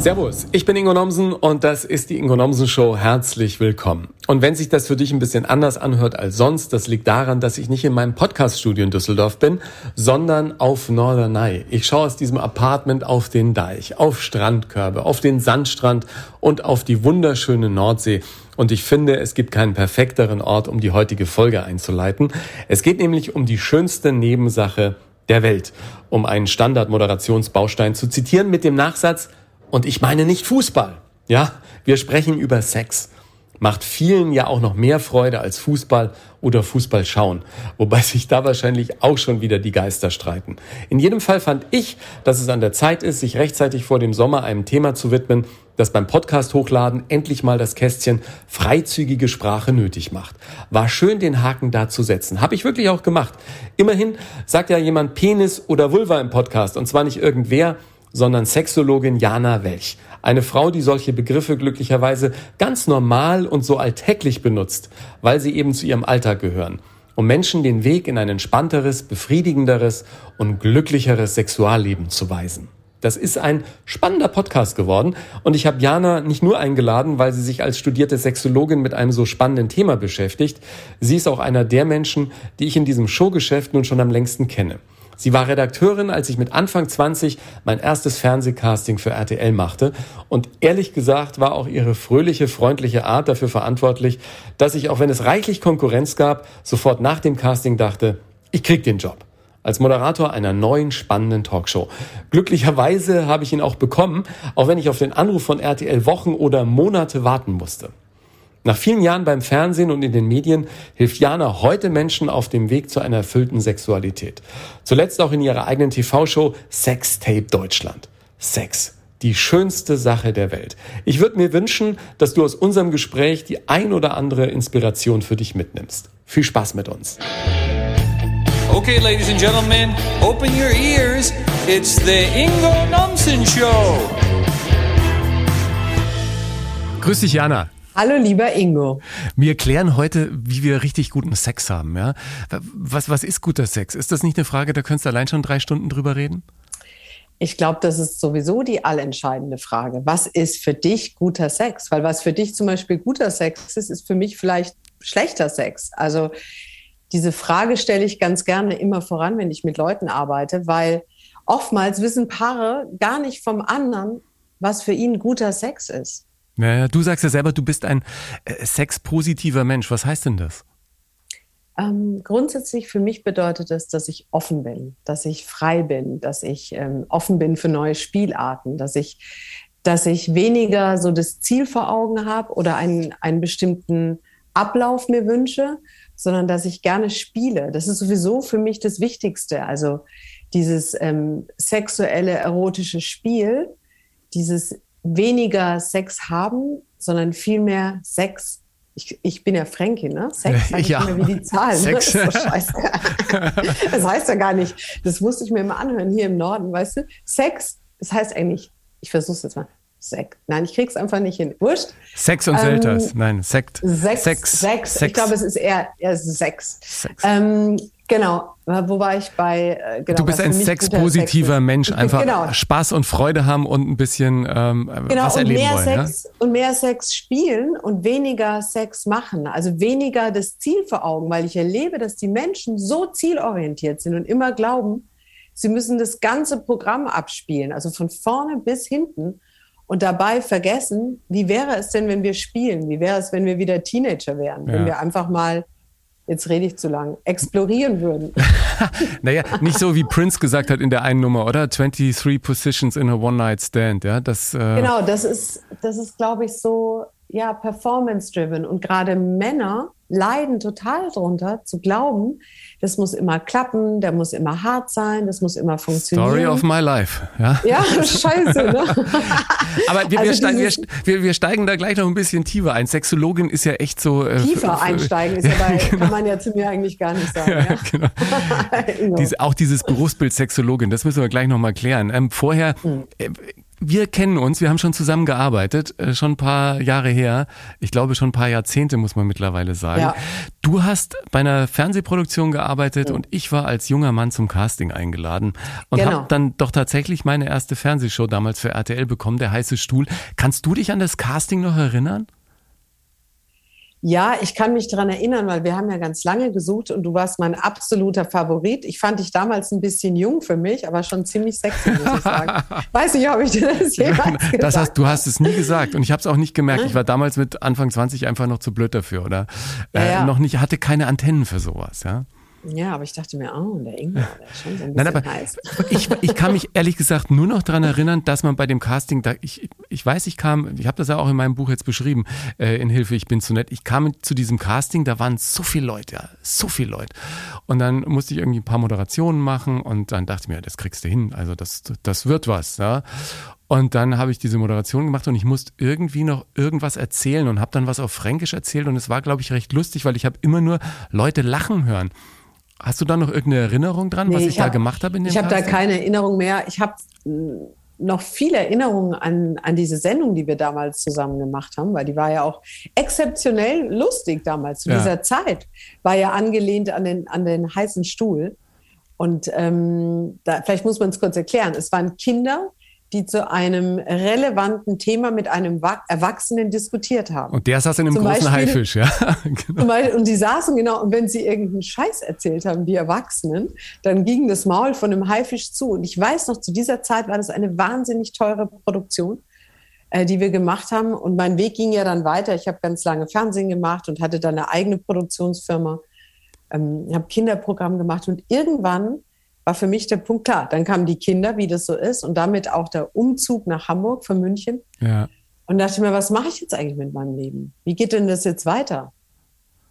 Servus, ich bin Ingo Nomsen und das ist die Ingo Nomsen Show. Herzlich willkommen. Und wenn sich das für dich ein bisschen anders anhört als sonst, das liegt daran, dass ich nicht in meinem Podcaststudio in Düsseldorf bin, sondern auf Norderney. Ich schaue aus diesem Apartment auf den Deich, auf Strandkörbe, auf den Sandstrand und auf die wunderschöne Nordsee. Und ich finde, es gibt keinen perfekteren Ort, um die heutige Folge einzuleiten. Es geht nämlich um die schönste Nebensache der Welt, um einen Standardmoderationsbaustein zu zitieren mit dem Nachsatz, und ich meine nicht Fußball. Ja, wir sprechen über Sex. Macht vielen ja auch noch mehr Freude als Fußball oder Fußball schauen. Wobei sich da wahrscheinlich auch schon wieder die Geister streiten. In jedem Fall fand ich, dass es an der Zeit ist, sich rechtzeitig vor dem Sommer einem Thema zu widmen, das beim Podcast hochladen endlich mal das Kästchen freizügige Sprache nötig macht. War schön, den Haken da zu setzen. Habe ich wirklich auch gemacht. Immerhin sagt ja jemand Penis oder Vulva im Podcast und zwar nicht irgendwer, sondern Sexologin Jana Welch. Eine Frau, die solche Begriffe glücklicherweise ganz normal und so alltäglich benutzt, weil sie eben zu ihrem Alltag gehören, um Menschen den Weg in ein entspannteres, befriedigenderes und glücklicheres Sexualleben zu weisen. Das ist ein spannender Podcast geworden und ich habe Jana nicht nur eingeladen, weil sie sich als studierte Sexologin mit einem so spannenden Thema beschäftigt, sie ist auch einer der Menschen, die ich in diesem Showgeschäft nun schon am längsten kenne. Sie war Redakteurin, als ich mit Anfang 20 mein erstes Fernsehcasting für RTL machte. Und ehrlich gesagt war auch ihre fröhliche, freundliche Art dafür verantwortlich, dass ich, auch wenn es reichlich Konkurrenz gab, sofort nach dem Casting dachte, ich krieg den Job als Moderator einer neuen spannenden Talkshow. Glücklicherweise habe ich ihn auch bekommen, auch wenn ich auf den Anruf von RTL Wochen oder Monate warten musste. Nach vielen Jahren beim Fernsehen und in den Medien hilft Jana heute Menschen auf dem Weg zu einer erfüllten Sexualität. Zuletzt auch in ihrer eigenen TV-Show Sextape Deutschland. Sex. Die schönste Sache der Welt. Ich würde mir wünschen, dass du aus unserem Gespräch die ein oder andere Inspiration für dich mitnimmst. Viel Spaß mit uns. Okay, ladies and gentlemen, open your ears. It's the Ingo Nomsen Show. Grüß dich, Jana. Hallo lieber Ingo. Wir klären heute, wie wir richtig guten Sex haben. Ja? Was, was ist guter Sex? Ist das nicht eine Frage, da könntest du allein schon drei Stunden drüber reden? Ich glaube, das ist sowieso die allentscheidende Frage. Was ist für dich guter Sex? Weil was für dich zum Beispiel guter Sex ist, ist für mich vielleicht schlechter Sex. Also diese Frage stelle ich ganz gerne immer voran, wenn ich mit Leuten arbeite, weil oftmals wissen Paare gar nicht vom anderen, was für ihn guter Sex ist. Ja, du sagst ja selber, du bist ein äh, sexpositiver Mensch. Was heißt denn das? Ähm, grundsätzlich für mich bedeutet das, dass ich offen bin, dass ich frei bin, dass ich ähm, offen bin für neue Spielarten, dass ich, dass ich weniger so das Ziel vor Augen habe oder einen, einen bestimmten Ablauf mir wünsche, sondern dass ich gerne spiele. Das ist sowieso für mich das Wichtigste. Also dieses ähm, sexuelle, erotische Spiel, dieses weniger Sex haben, sondern viel mehr Sex. Ich, ich bin ja Fränkin, ne? Sex sag ich ja. immer wie die Zahlen. Ne? Sex. Das, scheiße. das heißt ja gar nicht. Das musste ich mir immer anhören hier im Norden, weißt du? Sex, das heißt eigentlich, ich versuch's jetzt mal. Sekt. Nein, ich krieg's einfach nicht hin. Wurscht. Sex und ähm, Selters. Nein, Sekt. Sex. Sex. Sex. Sex. Ich glaube, es ist eher, eher Sex. Sex. Ähm, Genau, wo war ich bei? Äh, genau, du bist ein sexpositiver Mensch, einfach genau. Spaß und Freude haben und ein bisschen ähm, genau, was erleben mehr wollen. Sex, ja? Und mehr Sex spielen und weniger Sex machen, also weniger das Ziel vor Augen, weil ich erlebe, dass die Menschen so zielorientiert sind und immer glauben, sie müssen das ganze Programm abspielen, also von vorne bis hinten und dabei vergessen, wie wäre es denn, wenn wir spielen? Wie wäre es, wenn wir wieder Teenager wären? Ja. Wenn wir einfach mal jetzt rede ich zu lang, explorieren würden. naja, nicht so wie Prince gesagt hat in der einen Nummer, oder? 23 Positions in a One-Night-Stand, ja? Das, äh genau, das ist, das ist, glaube ich, so, ja, performance-driven. Und gerade Männer leiden total darunter, zu glauben, das muss immer klappen, der muss immer hart sein, das muss immer funktionieren. Story of my life. Ja, ja scheiße. Ne? Aber wir, also wir, steigen, wir, wir, steigen da gleich noch ein bisschen tiefer ein. Sexologin ist ja echt so. Äh, tiefer einsteigen ist ja, bei, genau. kann man ja zu mir eigentlich gar nicht sagen. Ja, genau. Diese, auch dieses Berufsbild Sexologin, das müssen wir gleich nochmal klären. Ähm, vorher, hm. äh, wir kennen uns, wir haben schon zusammen gearbeitet, äh, schon ein paar Jahre her. Ich glaube schon ein paar Jahrzehnte, muss man mittlerweile sagen. Ja. Du hast bei einer Fernsehproduktion gearbeitet mhm. und ich war als junger Mann zum Casting eingeladen und genau. habe dann doch tatsächlich meine erste Fernsehshow damals für RTL bekommen, der heiße Stuhl. Kannst du dich an das Casting noch erinnern? Ja, ich kann mich daran erinnern, weil wir haben ja ganz lange gesucht und du warst mein absoluter Favorit. Ich fand dich damals ein bisschen jung für mich, aber schon ziemlich sexy, muss ich sagen. Weiß nicht, ob ich dir das jemals gesagt das hast, Du hast es nie gesagt und ich habe es auch nicht gemerkt. Ich war damals mit Anfang 20 einfach noch zu blöd dafür oder äh, ja, ja. noch nicht, hatte keine Antennen für sowas, ja. Ja, aber ich dachte mir, oh, der Ingwer, der ist schon so ein bisschen Nein, aber heiß. Ich, ich kann mich ehrlich gesagt nur noch daran erinnern, dass man bei dem Casting, da, ich, ich weiß, ich kam, ich habe das ja auch in meinem Buch jetzt beschrieben, äh, in Hilfe, ich bin zu nett. Ich kam zu diesem Casting, da waren so viele Leute, ja, so viele Leute. Und dann musste ich irgendwie ein paar Moderationen machen und dann dachte ich mir, das kriegst du hin, also das, das wird was. Ja. Und dann habe ich diese Moderation gemacht und ich musste irgendwie noch irgendwas erzählen und habe dann was auf Fränkisch erzählt und es war, glaube ich, recht lustig, weil ich habe immer nur Leute lachen hören. Hast du da noch irgendeine Erinnerung dran, nee, was ich, ich hab, da gemacht habe in dem Ich habe da keine Erinnerung mehr. Ich habe hm, noch viele Erinnerungen an, an diese Sendung, die wir damals zusammen gemacht haben, weil die war ja auch exzeptionell lustig damals. Zu ja. dieser Zeit war ja angelehnt an den, an den heißen Stuhl. Und ähm, da, vielleicht muss man es kurz erklären. Es waren Kinder, die zu einem relevanten Thema mit einem Erwachsenen diskutiert haben. Und der saß in einem zum großen Beispiel, Haifisch, ja. genau. Beispiel, und die saßen genau, und wenn sie irgendeinen Scheiß erzählt haben, die Erwachsenen, dann ging das Maul von einem Haifisch zu. Und ich weiß noch, zu dieser Zeit war das eine wahnsinnig teure Produktion, äh, die wir gemacht haben. Und mein Weg ging ja dann weiter. Ich habe ganz lange Fernsehen gemacht und hatte dann eine eigene Produktionsfirma. Ähm, habe Kinderprogramm gemacht und irgendwann war für mich der Punkt klar. Dann kamen die Kinder, wie das so ist, und damit auch der Umzug nach Hamburg von München. Ja. Und dachte mir, was mache ich jetzt eigentlich mit meinem Leben? Wie geht denn das jetzt weiter?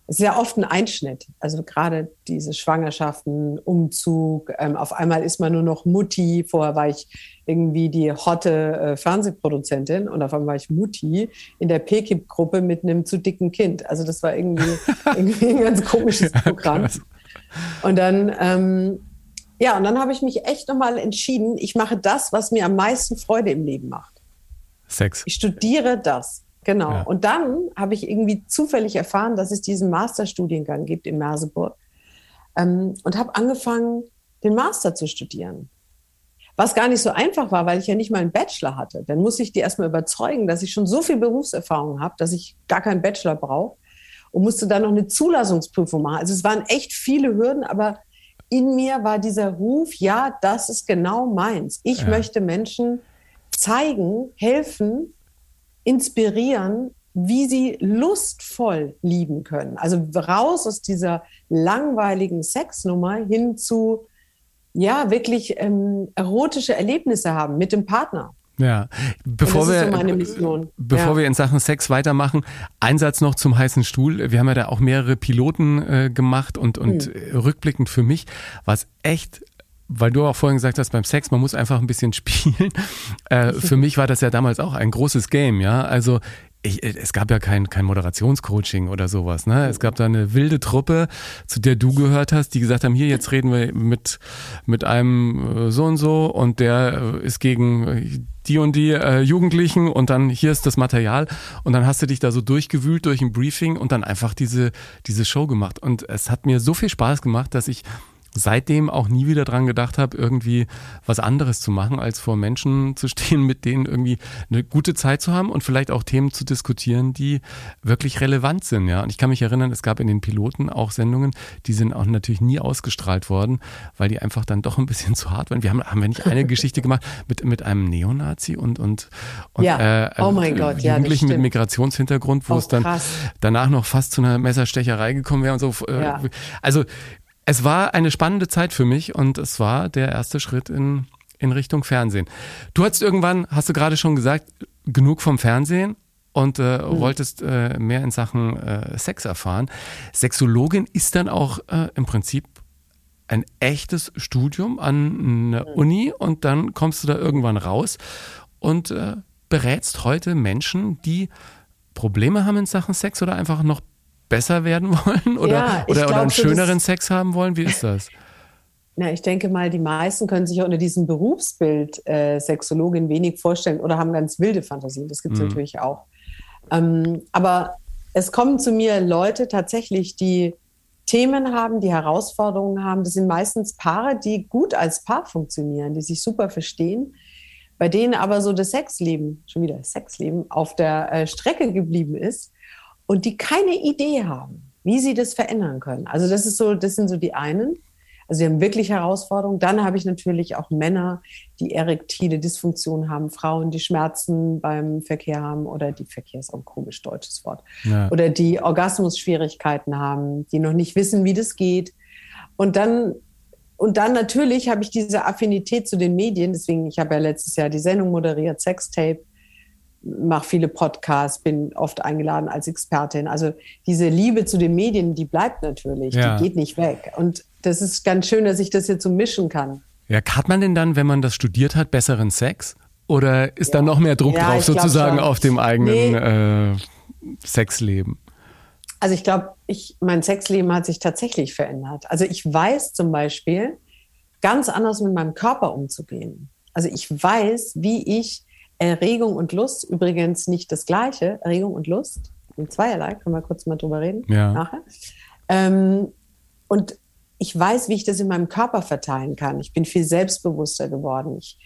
Es ist ja oft ein Einschnitt. Also gerade diese Schwangerschaften, Umzug, ähm, auf einmal ist man nur noch Mutti. Vorher war ich irgendwie die hotte äh, Fernsehproduzentin und auf einmal war ich Mutti in der PKIP-Gruppe mit einem zu dicken Kind. Also das war irgendwie, irgendwie ein ganz komisches Programm. Und dann ähm, ja, und dann habe ich mich echt nochmal entschieden, ich mache das, was mir am meisten Freude im Leben macht. Sex. Ich studiere das. Genau. Ja. Und dann habe ich irgendwie zufällig erfahren, dass es diesen Masterstudiengang gibt in Merseburg ähm, und habe angefangen, den Master zu studieren. Was gar nicht so einfach war, weil ich ja nicht mal einen Bachelor hatte. Dann muss ich die erstmal überzeugen, dass ich schon so viel Berufserfahrung habe, dass ich gar keinen Bachelor brauche und musste dann noch eine Zulassungsprüfung machen. Also es waren echt viele Hürden, aber in mir war dieser Ruf, ja, das ist genau meins. Ich ja. möchte Menschen zeigen, helfen, inspirieren, wie sie lustvoll lieben können. Also raus aus dieser langweiligen Sexnummer hin zu, ja, wirklich ähm, erotische Erlebnisse haben mit dem Partner. Ja, bevor wir, so bevor ja. wir in Sachen Sex weitermachen, Einsatz noch zum heißen Stuhl. Wir haben ja da auch mehrere Piloten äh, gemacht und, und hm. rückblickend für mich war es echt weil du auch vorhin gesagt hast, beim Sex, man muss einfach ein bisschen spielen. Äh, für mich war das ja damals auch ein großes Game, ja. Also ich, es gab ja kein, kein Moderationscoaching oder sowas. Ne? Es gab da eine wilde Truppe, zu der du gehört hast, die gesagt haben, hier, jetzt reden wir mit, mit einem äh, so und so und der äh, ist gegen die und die äh, Jugendlichen und dann hier ist das Material und dann hast du dich da so durchgewühlt durch ein Briefing und dann einfach diese, diese Show gemacht. Und es hat mir so viel Spaß gemacht, dass ich seitdem auch nie wieder dran gedacht habe, irgendwie was anderes zu machen, als vor Menschen zu stehen, mit denen irgendwie eine gute Zeit zu haben und vielleicht auch Themen zu diskutieren, die wirklich relevant sind. Ja, und ich kann mich erinnern, es gab in den Piloten auch Sendungen, die sind auch natürlich nie ausgestrahlt worden, weil die einfach dann doch ein bisschen zu hart waren. Wir haben, haben wir nicht eine Geschichte gemacht mit, mit einem Neonazi und, und, und ja. äh, oh mein Gott, Jugendlichen ja, mit Migrationshintergrund, wo oh, es dann krass. danach noch fast zu einer Messerstecherei gekommen wäre und so. Äh, ja. Also es war eine spannende Zeit für mich und es war der erste Schritt in, in Richtung Fernsehen. Du hattest irgendwann, hast du gerade schon gesagt, genug vom Fernsehen und äh, mhm. wolltest äh, mehr in Sachen äh, Sex erfahren. Sexologin ist dann auch äh, im Prinzip ein echtes Studium an einer mhm. Uni und dann kommst du da irgendwann raus und äh, berätst heute Menschen, die Probleme haben in Sachen Sex oder einfach noch besser werden wollen oder, ja, oder, glaub, oder einen schöneren Sex haben wollen? Wie ist das? Na, ich denke mal, die meisten können sich unter diesem Berufsbild äh, Sexologin wenig vorstellen oder haben ganz wilde Fantasien. Das gibt es mhm. natürlich auch. Ähm, aber es kommen zu mir Leute tatsächlich, die Themen haben, die Herausforderungen haben. Das sind meistens Paare, die gut als Paar funktionieren, die sich super verstehen, bei denen aber so das Sexleben, schon wieder Sexleben, auf der äh, Strecke geblieben ist und die keine Idee haben, wie sie das verändern können. Also das ist so, das sind so die einen. Also sie haben wirklich Herausforderungen. Dann habe ich natürlich auch Männer, die erektile Dysfunktion haben, Frauen, die Schmerzen beim Verkehr haben oder die Verkehr ist auch ein komisch deutsches Wort. Ja. Oder die Orgasmusschwierigkeiten haben, die noch nicht wissen, wie das geht. Und dann und dann natürlich habe ich diese Affinität zu den Medien. Deswegen, ich habe ja letztes Jahr die Sendung moderiert, Sextape, mache viele Podcasts, bin oft eingeladen als Expertin. Also diese Liebe zu den Medien, die bleibt natürlich, ja. die geht nicht weg. Und das ist ganz schön, dass ich das jetzt so mischen kann. Ja, hat man denn dann, wenn man das studiert hat, besseren Sex? Oder ist ja. da noch mehr Druck ja, drauf, sozusagen auf dem eigenen nee. äh, Sexleben? Also ich glaube, ich, mein Sexleben hat sich tatsächlich verändert. Also ich weiß zum Beispiel, ganz anders mit meinem Körper umzugehen. Also ich weiß, wie ich Erregung und Lust, übrigens nicht das Gleiche, Erregung und Lust, in zweierlei, können wir kurz mal drüber reden ja. nachher. Ähm, und ich weiß, wie ich das in meinem Körper verteilen kann. Ich bin viel selbstbewusster geworden. Ich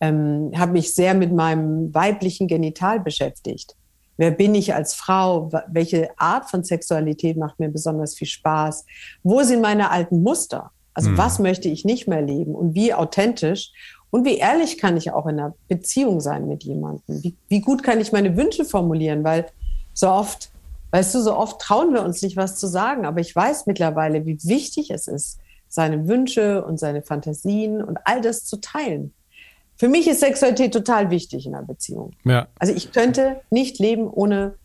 ähm, habe mich sehr mit meinem weiblichen Genital beschäftigt. Wer bin ich als Frau? Welche Art von Sexualität macht mir besonders viel Spaß? Wo sind meine alten Muster? Also mhm. was möchte ich nicht mehr leben und wie authentisch und wie ehrlich kann ich auch in einer Beziehung sein mit jemandem? Wie, wie gut kann ich meine Wünsche formulieren? Weil so oft Weißt du, so oft trauen wir uns nicht, was zu sagen, aber ich weiß mittlerweile, wie wichtig es ist, seine Wünsche und seine Fantasien und all das zu teilen. Für mich ist Sexualität total wichtig in einer Beziehung. Ja. Also ich könnte nicht leben ohne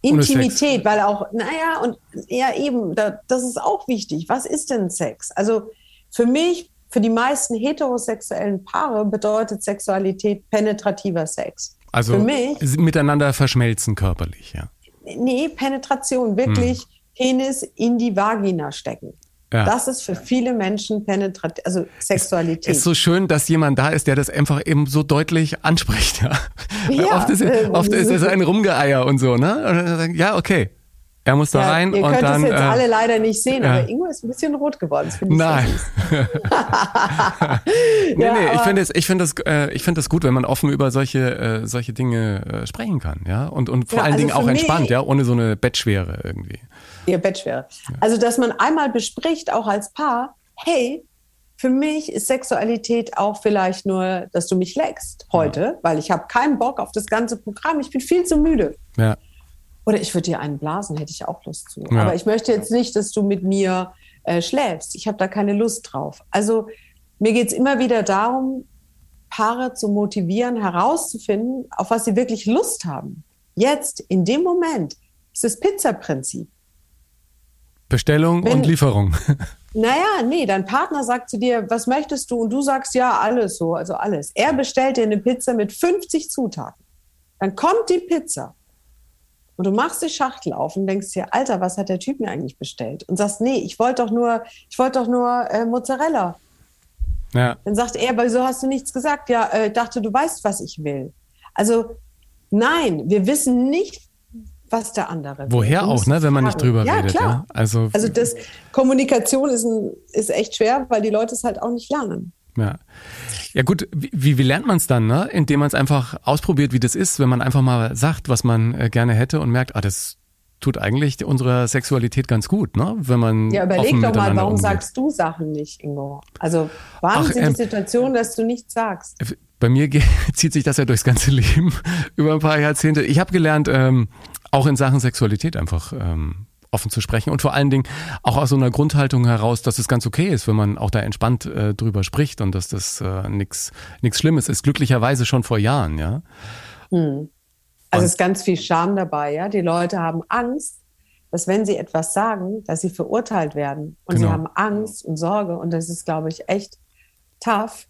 Intimität, weil auch, naja, und ja eben, da, das ist auch wichtig. Was ist denn Sex? Also für mich, für die meisten heterosexuellen Paare bedeutet Sexualität penetrativer Sex. Also für mich, miteinander verschmelzen körperlich, ja nee, Penetration, wirklich hm. Penis in die Vagina stecken. Ja. Das ist für viele Menschen Penetration, also Sexualität. Es ist so schön, dass jemand da ist, der das einfach eben so deutlich anspricht. Ja. ja oft, ist, äh, oft ist es ein Rumgeeier und so, ne? Ja, okay. Er muss da ja, rein ihr und könnt dann. es jetzt äh, alle leider nicht sehen, ja. aber Ingo ist ein bisschen rot geworden. Das Nein. nee, ja, nee, ich finde es, ich finde das, äh, ich finde das gut, wenn man offen über solche, äh, solche Dinge äh, sprechen kann, ja, und und vor allen also Dingen auch entspannt, ja, ohne so eine Bettschwere irgendwie. Ja, Bettschwere. Also, dass man einmal bespricht, auch als Paar, hey, für mich ist Sexualität auch vielleicht nur, dass du mich leckst heute, weil ich habe keinen Bock auf das ganze Programm. Ich bin viel zu müde. Ja. Oder ich würde dir einen blasen, hätte ich auch Lust zu. Ja. Aber ich möchte jetzt nicht, dass du mit mir äh, schläfst. Ich habe da keine Lust drauf. Also mir geht es immer wieder darum, Paare zu motivieren, herauszufinden, auf was sie wirklich Lust haben. Jetzt, in dem Moment, ist das Pizza-Prinzip. Bestellung Wenn, und Lieferung. Naja, nee, dein Partner sagt zu dir, was möchtest du? Und du sagst ja, alles so, also alles. Er bestellt dir eine Pizza mit 50 Zutaten. Dann kommt die Pizza und du machst die Schachtel auf und denkst dir, Alter, was hat der Typ mir eigentlich bestellt? Und sagst, nee, ich wollte doch nur, ich wollte doch nur äh, Mozzarella. Ja. Dann sagt er, wieso hast du nichts gesagt? Ja, äh, dachte, du weißt, was ich will. Also nein, wir wissen nicht, was der andere will. Woher auch, ne, wenn man nicht drüber ja, redet. Klar. Ja, also, also das Kommunikation ist, ein, ist echt schwer, weil die Leute es halt auch nicht lernen. Ja. Ja gut, wie, wie lernt man es dann, ne? Indem man es einfach ausprobiert, wie das ist, wenn man einfach mal sagt, was man äh, gerne hätte und merkt, ah, das tut eigentlich unserer Sexualität ganz gut, ne? Wenn man ja überleg doch mal, warum umgeht. sagst du Sachen nicht, Ingo? Also warum Ach, ähm, die Situationen, dass du nichts sagst? Bei mir zieht sich das ja durchs ganze Leben über ein paar Jahrzehnte. Ich habe gelernt, ähm, auch in Sachen Sexualität einfach ähm, offen zu sprechen und vor allen Dingen auch aus so einer Grundhaltung heraus, dass es ganz okay ist, wenn man auch da entspannt äh, drüber spricht und dass das äh, nichts Schlimmes ist. Glücklicherweise schon vor Jahren, ja. Hm. Also es ist ganz viel Scham dabei, ja. Die Leute haben Angst, dass wenn sie etwas sagen, dass sie verurteilt werden. Und genau. sie haben Angst und Sorge und das ist, glaube ich, echt tough,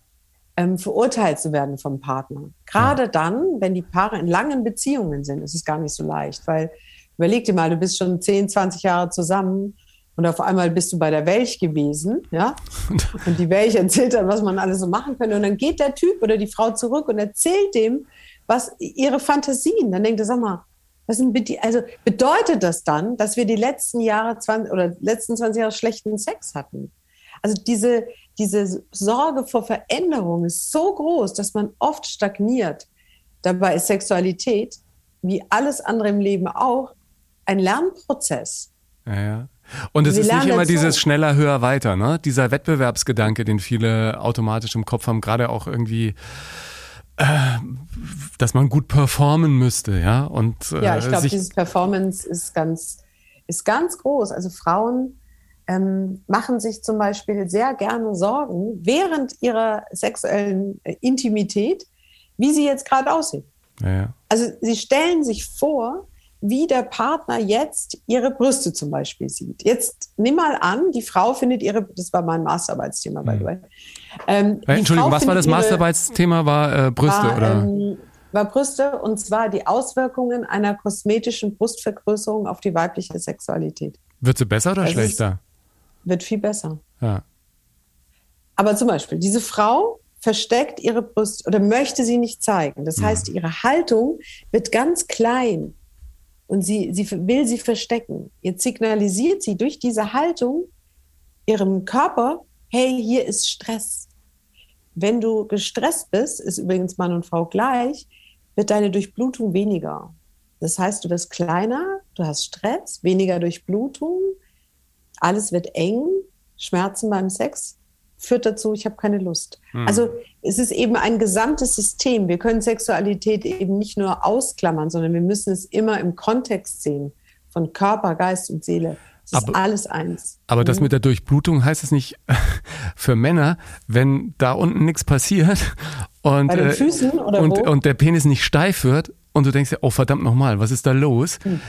ähm, verurteilt zu werden vom Partner. Gerade ja. dann, wenn die Paare in langen Beziehungen sind, ist es gar nicht so leicht, weil Überleg dir mal, du bist schon 10, 20 Jahre zusammen Und auf einmal bist du bei der Welch gewesen, ja. Und die Welch erzählt dann, was man alles so machen könnte. Und dann geht der Typ oder die Frau zurück und erzählt dem, was ihre Fantasien. Dann denkt er, sag mal, was sind, also bedeutet das dann, dass wir die letzten Jahre 20 oder letzten 20 Jahre schlechten Sex hatten? Also diese, diese Sorge vor Veränderung ist so groß, dass man oft stagniert. Dabei ist Sexualität, wie alles andere im Leben auch, ein Lernprozess. Ja, ja. Und es ist nicht immer dazu. dieses schneller, höher, weiter, ne? Dieser Wettbewerbsgedanke, den viele automatisch im Kopf haben, gerade auch irgendwie, äh, dass man gut performen müsste, ja? Und, äh, ja, ich glaube, dieses Performance ist ganz, ist ganz groß. Also Frauen ähm, machen sich zum Beispiel sehr gerne Sorgen während ihrer sexuellen äh, Intimität, wie sie jetzt gerade aussehen. Ja, ja. Also sie stellen sich vor, wie der Partner jetzt ihre Brüste zum Beispiel sieht. Jetzt nimm mal an, die Frau findet ihre, das war mein Masterarbeitsthema, by the way. Ähm, Entschuldigung, was war das Masterarbeitsthema? War äh, Brüste war, oder? Ähm, war Brüste und zwar die Auswirkungen einer kosmetischen Brustvergrößerung auf die weibliche Sexualität. Wird sie besser oder das schlechter? wird viel besser. Ja. Aber zum Beispiel, diese Frau versteckt ihre Brust oder möchte sie nicht zeigen. Das mhm. heißt, ihre Haltung wird ganz klein und sie, sie will sie verstecken. Jetzt signalisiert sie durch diese Haltung ihrem Körper, hey, hier ist Stress. Wenn du gestresst bist, ist übrigens Mann und Frau gleich, wird deine Durchblutung weniger. Das heißt, du wirst kleiner, du hast Stress, weniger Durchblutung, alles wird eng, Schmerzen beim Sex führt dazu, ich habe keine Lust. Mhm. Also es ist eben ein gesamtes System. Wir können Sexualität eben nicht nur ausklammern, sondern wir müssen es immer im Kontext sehen von Körper, Geist und Seele. Das aber, ist alles eins. Aber mhm. das mit der Durchblutung heißt es nicht für Männer, wenn da unten nichts passiert und, Bei den Füßen oder und, und der Penis nicht steif wird und du denkst, oh verdammt nochmal, was ist da los? Mhm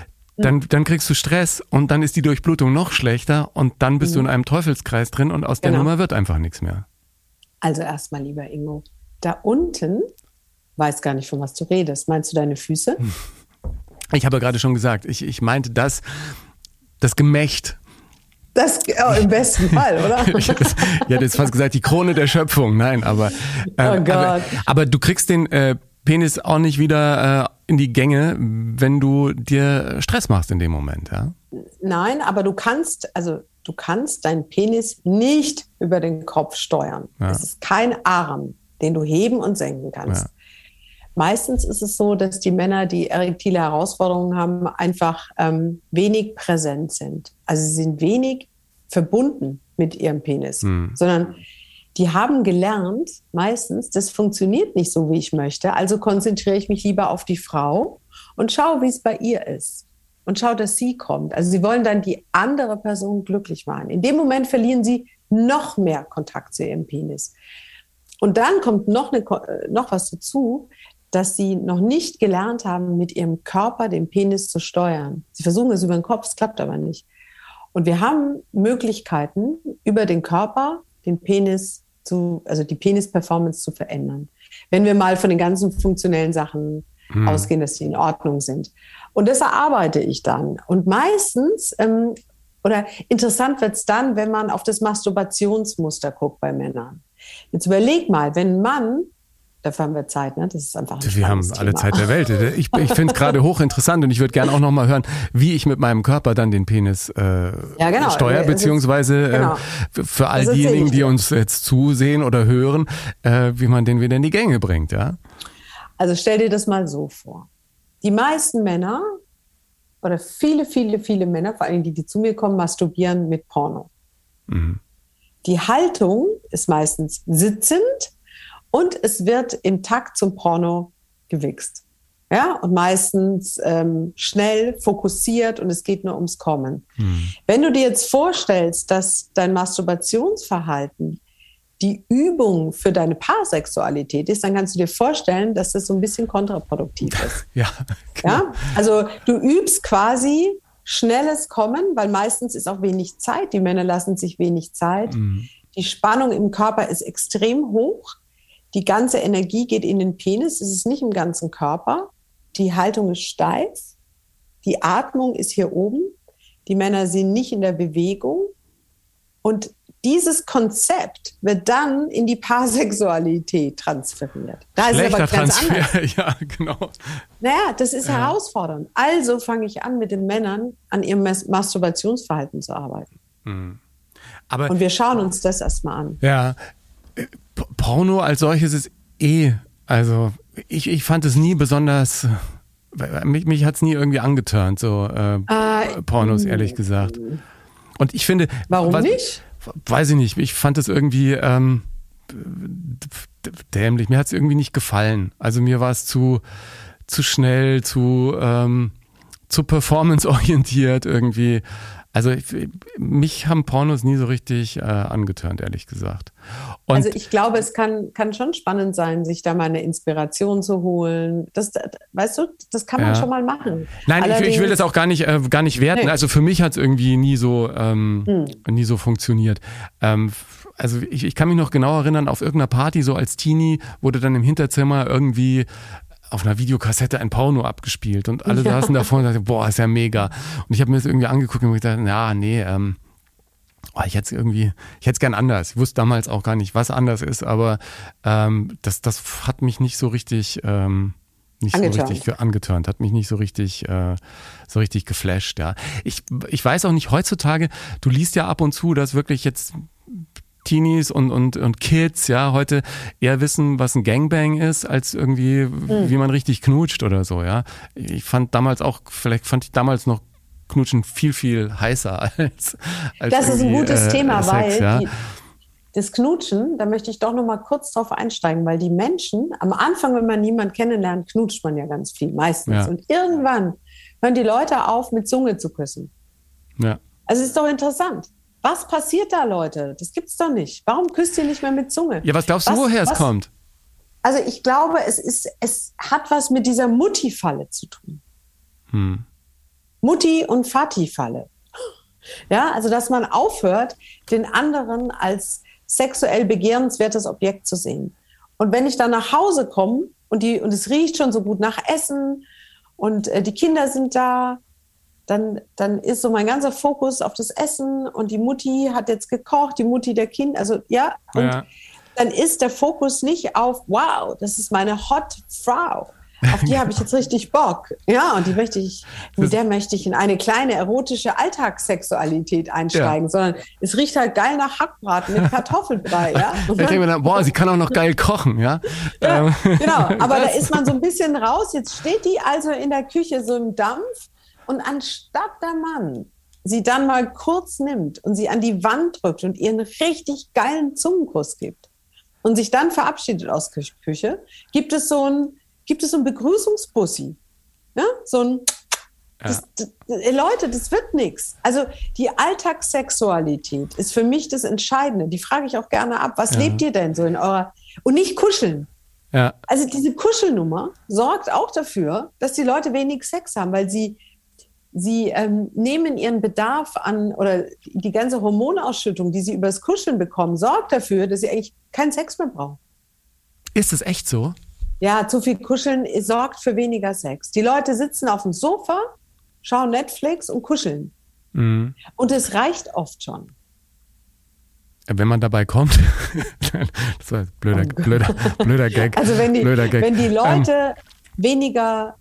dann, dann kriegst du Stress und dann ist die Durchblutung noch schlechter und dann bist mhm. du in einem Teufelskreis drin und aus der genau. Nummer wird einfach nichts mehr. Also erstmal, lieber Ingo, da unten, weiß gar nicht, von was du redest. Meinst du deine Füße? Ich habe ja gerade schon gesagt, ich, ich meinte das, das Gemächt. Das oh, im besten Fall, oder? ich hätte jetzt fast gesagt, die Krone der Schöpfung. Nein, aber, äh, oh Gott. aber, aber du kriegst den äh, Penis auch nicht wieder äh, in die Gänge, wenn du dir Stress machst in dem Moment, ja? Nein, aber du kannst, also du kannst deinen Penis nicht über den Kopf steuern. Ja. Es ist kein Arm, den du heben und senken kannst. Ja. Meistens ist es so, dass die Männer, die erektile Herausforderungen haben, einfach ähm, wenig präsent sind. Also sie sind wenig verbunden mit ihrem Penis, hm. sondern die haben gelernt, meistens, das funktioniert nicht so, wie ich möchte. Also konzentriere ich mich lieber auf die Frau und schaue, wie es bei ihr ist. Und schaue, dass sie kommt. Also sie wollen dann die andere Person glücklich machen. In dem Moment verlieren sie noch mehr Kontakt zu ihrem Penis. Und dann kommt noch, eine, noch was dazu, dass sie noch nicht gelernt haben, mit ihrem Körper den Penis zu steuern. Sie versuchen es über den Kopf, es klappt aber nicht. Und wir haben Möglichkeiten, über den Körper den Penis zu, also die Penis-Performance zu verändern. Wenn wir mal von den ganzen funktionellen Sachen hm. ausgehen, dass sie in Ordnung sind. Und das erarbeite ich dann. Und meistens, ähm, oder interessant wird es dann, wenn man auf das Masturbationsmuster guckt bei Männern. Jetzt überleg mal, wenn ein Mann Dafür haben wir Zeit, ne? Das ist einfach ein Wir haben alle Thema. Zeit der Welt. Ich, ich finde es gerade hochinteressant und ich würde gerne auch noch mal hören, wie ich mit meinem Körper dann den Penis äh, ja, genau. steuere, beziehungsweise äh, genau. äh, für all diejenigen, die uns jetzt zusehen oder hören, äh, wie man den wieder in die Gänge bringt, ja? Also stell dir das mal so vor. Die meisten Männer oder viele, viele, viele Männer, vor allem die, die zu mir kommen, masturbieren mit Porno. Mhm. Die Haltung ist meistens sitzend und es wird im Takt zum Porno gewichst. Ja, und meistens ähm, schnell, fokussiert und es geht nur ums Kommen. Hm. Wenn du dir jetzt vorstellst, dass dein Masturbationsverhalten die Übung für deine Paarsexualität ist, dann kannst du dir vorstellen, dass das so ein bisschen kontraproduktiv ist. ja, genau. ja, also du übst quasi schnelles Kommen, weil meistens ist auch wenig Zeit. Die Männer lassen sich wenig Zeit. Mhm. Die Spannung im Körper ist extrem hoch. Die ganze Energie geht in den Penis, es ist nicht im ganzen Körper. Die Haltung ist steif, die Atmung ist hier oben, die Männer sind nicht in der Bewegung. Und dieses Konzept wird dann in die Paarsexualität transferiert. Da ist es aber ganz Transfer, anders. Ja, genau. Naja, das ist ja. herausfordernd. Also fange ich an, mit den Männern an ihrem Masturbationsverhalten zu arbeiten. Mhm. Aber, Und wir schauen uns das erstmal an. Ja, Porno als solches ist eh, also ich, ich fand es nie besonders, mich, mich hat es nie irgendwie angeturnt, so äh, äh, Pornos, ehrlich gesagt. Und ich finde. Warum was, nicht? Weiß ich nicht. Ich fand es irgendwie ähm, dämlich. Mir hat es irgendwie nicht gefallen. Also mir war es zu, zu schnell, zu, ähm, zu performance-orientiert irgendwie. Also ich, mich haben Pornos nie so richtig äh, angeturnt, ehrlich gesagt. Und also ich glaube, es kann, kann schon spannend sein, sich da mal eine Inspiration zu holen. Das, weißt du, das kann man ja. schon mal machen. Nein, ich, ich, will das auch gar nicht, äh, gar nicht werten. Nee. Also für mich hat es irgendwie nie so, ähm, hm. nie so funktioniert. Ähm, also ich, ich kann mich noch genau erinnern, auf irgendeiner Party, so als Teenie, wurde dann im Hinterzimmer irgendwie auf einer Videokassette ein Porno abgespielt und alle ja. saßen davor und sagten, boah, ist ja mega. Und ich habe mir das irgendwie angeguckt und gedacht, ja, nee, ähm, oh, ich hätte es irgendwie, ich hätte es gern anders. Ich wusste damals auch gar nicht, was anders ist, aber ähm, das, das hat mich nicht so richtig, ähm, nicht so richtig angeturnt, hat mich nicht so richtig, äh, so richtig geflasht, ja. Ich, ich weiß auch nicht, heutzutage, du liest ja ab und zu, dass wirklich jetzt Teenies und, und, und Kids, ja, heute eher wissen, was ein Gangbang ist, als irgendwie, mhm. wie man richtig knutscht oder so, ja. Ich fand damals auch, vielleicht fand ich damals noch Knutschen viel, viel heißer als. als das ist ein gutes äh, Thema, Sex, weil ja. die, das Knutschen, da möchte ich doch noch mal kurz drauf einsteigen, weil die Menschen, am Anfang, wenn man niemanden kennenlernt, knutscht man ja ganz viel, meistens. Ja. Und irgendwann hören die Leute auf, mit Zunge zu küssen. Ja. Also es ist doch interessant. Was passiert da, Leute? Das gibt's doch nicht. Warum küsst ihr nicht mehr mit Zunge? Ja, was glaubst du, was, woher was, es kommt? Also ich glaube, es ist, es hat was mit dieser Mutti-Falle zu tun. Hm. Mutti- und Vati-Falle. Ja, also dass man aufhört, den anderen als sexuell begehrenswertes Objekt zu sehen. Und wenn ich dann nach Hause komme und, die, und es riecht schon so gut nach Essen und äh, die Kinder sind da dann, dann ist so mein ganzer Fokus auf das Essen und die Mutti hat jetzt gekocht, die Mutti der Kind, also ja, und ja. dann ist der Fokus nicht auf, wow, das ist meine Hot Frau. Auf die habe ich jetzt richtig Bock. Ja, und die möchte ich, mit der möchte ich in eine kleine erotische Alltagssexualität einsteigen, ja. sondern es riecht halt geil nach Hackbraten mit Kartoffelbrei, ja. Und dann, dann, boah, sie kann auch noch geil kochen, ja. ja ähm. genau, aber da ist man so ein bisschen raus. Jetzt steht die also in der Küche so im Dampf und anstatt der Mann sie dann mal kurz nimmt und sie an die Wand drückt und ihr einen richtig geilen Zungenkuss gibt und sich dann verabschiedet aus Küche, gibt es so ein, gibt es so ein Begrüßungsbussi. Ja? So ein das, das, Leute, das wird nichts. Also die Alltagssexualität ist für mich das Entscheidende. Die frage ich auch gerne ab. Was ja. lebt ihr denn so in eurer... Und nicht kuscheln. Ja. Also diese Kuschelnummer sorgt auch dafür, dass die Leute wenig Sex haben, weil sie Sie ähm, nehmen ihren Bedarf an oder die ganze Hormonausschüttung, die sie übers Kuscheln bekommen, sorgt dafür, dass sie eigentlich keinen Sex mehr brauchen. Ist es echt so? Ja, zu viel Kuscheln sorgt für weniger Sex. Die Leute sitzen auf dem Sofa, schauen Netflix und kuscheln. Mhm. Und es reicht oft schon. Wenn man dabei kommt, das war ein blöder, oh blöder, blöder Gag. Also wenn die, wenn die Leute ähm, weniger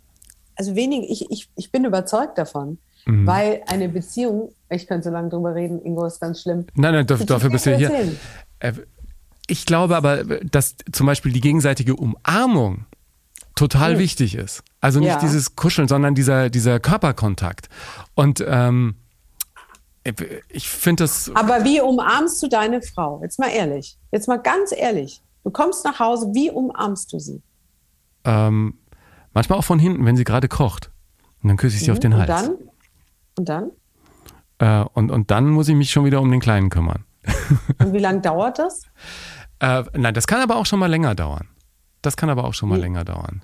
also wenig, ich, ich, ich bin überzeugt davon, mhm. weil eine Beziehung, ich könnte so lange drüber reden, Ingo ist ganz schlimm. Nein, nein, dafür, dafür bist du hier. Äh, ich glaube aber, dass zum Beispiel die gegenseitige Umarmung total mhm. wichtig ist. Also nicht ja. dieses Kuscheln, sondern dieser, dieser Körperkontakt. Und ähm, ich finde das. Aber wie umarmst du deine Frau? Jetzt mal ehrlich. Jetzt mal ganz ehrlich. Du kommst nach Hause, wie umarmst du sie? Ähm, Manchmal auch von hinten, wenn sie gerade kocht. Und dann küsse ich sie mhm. auf den Hals. Und dann? Und dann? Äh, und, und dann muss ich mich schon wieder um den Kleinen kümmern. Und wie lange dauert das? Äh, nein, das kann aber auch schon mal länger dauern. Das kann aber auch schon mal wie? länger dauern.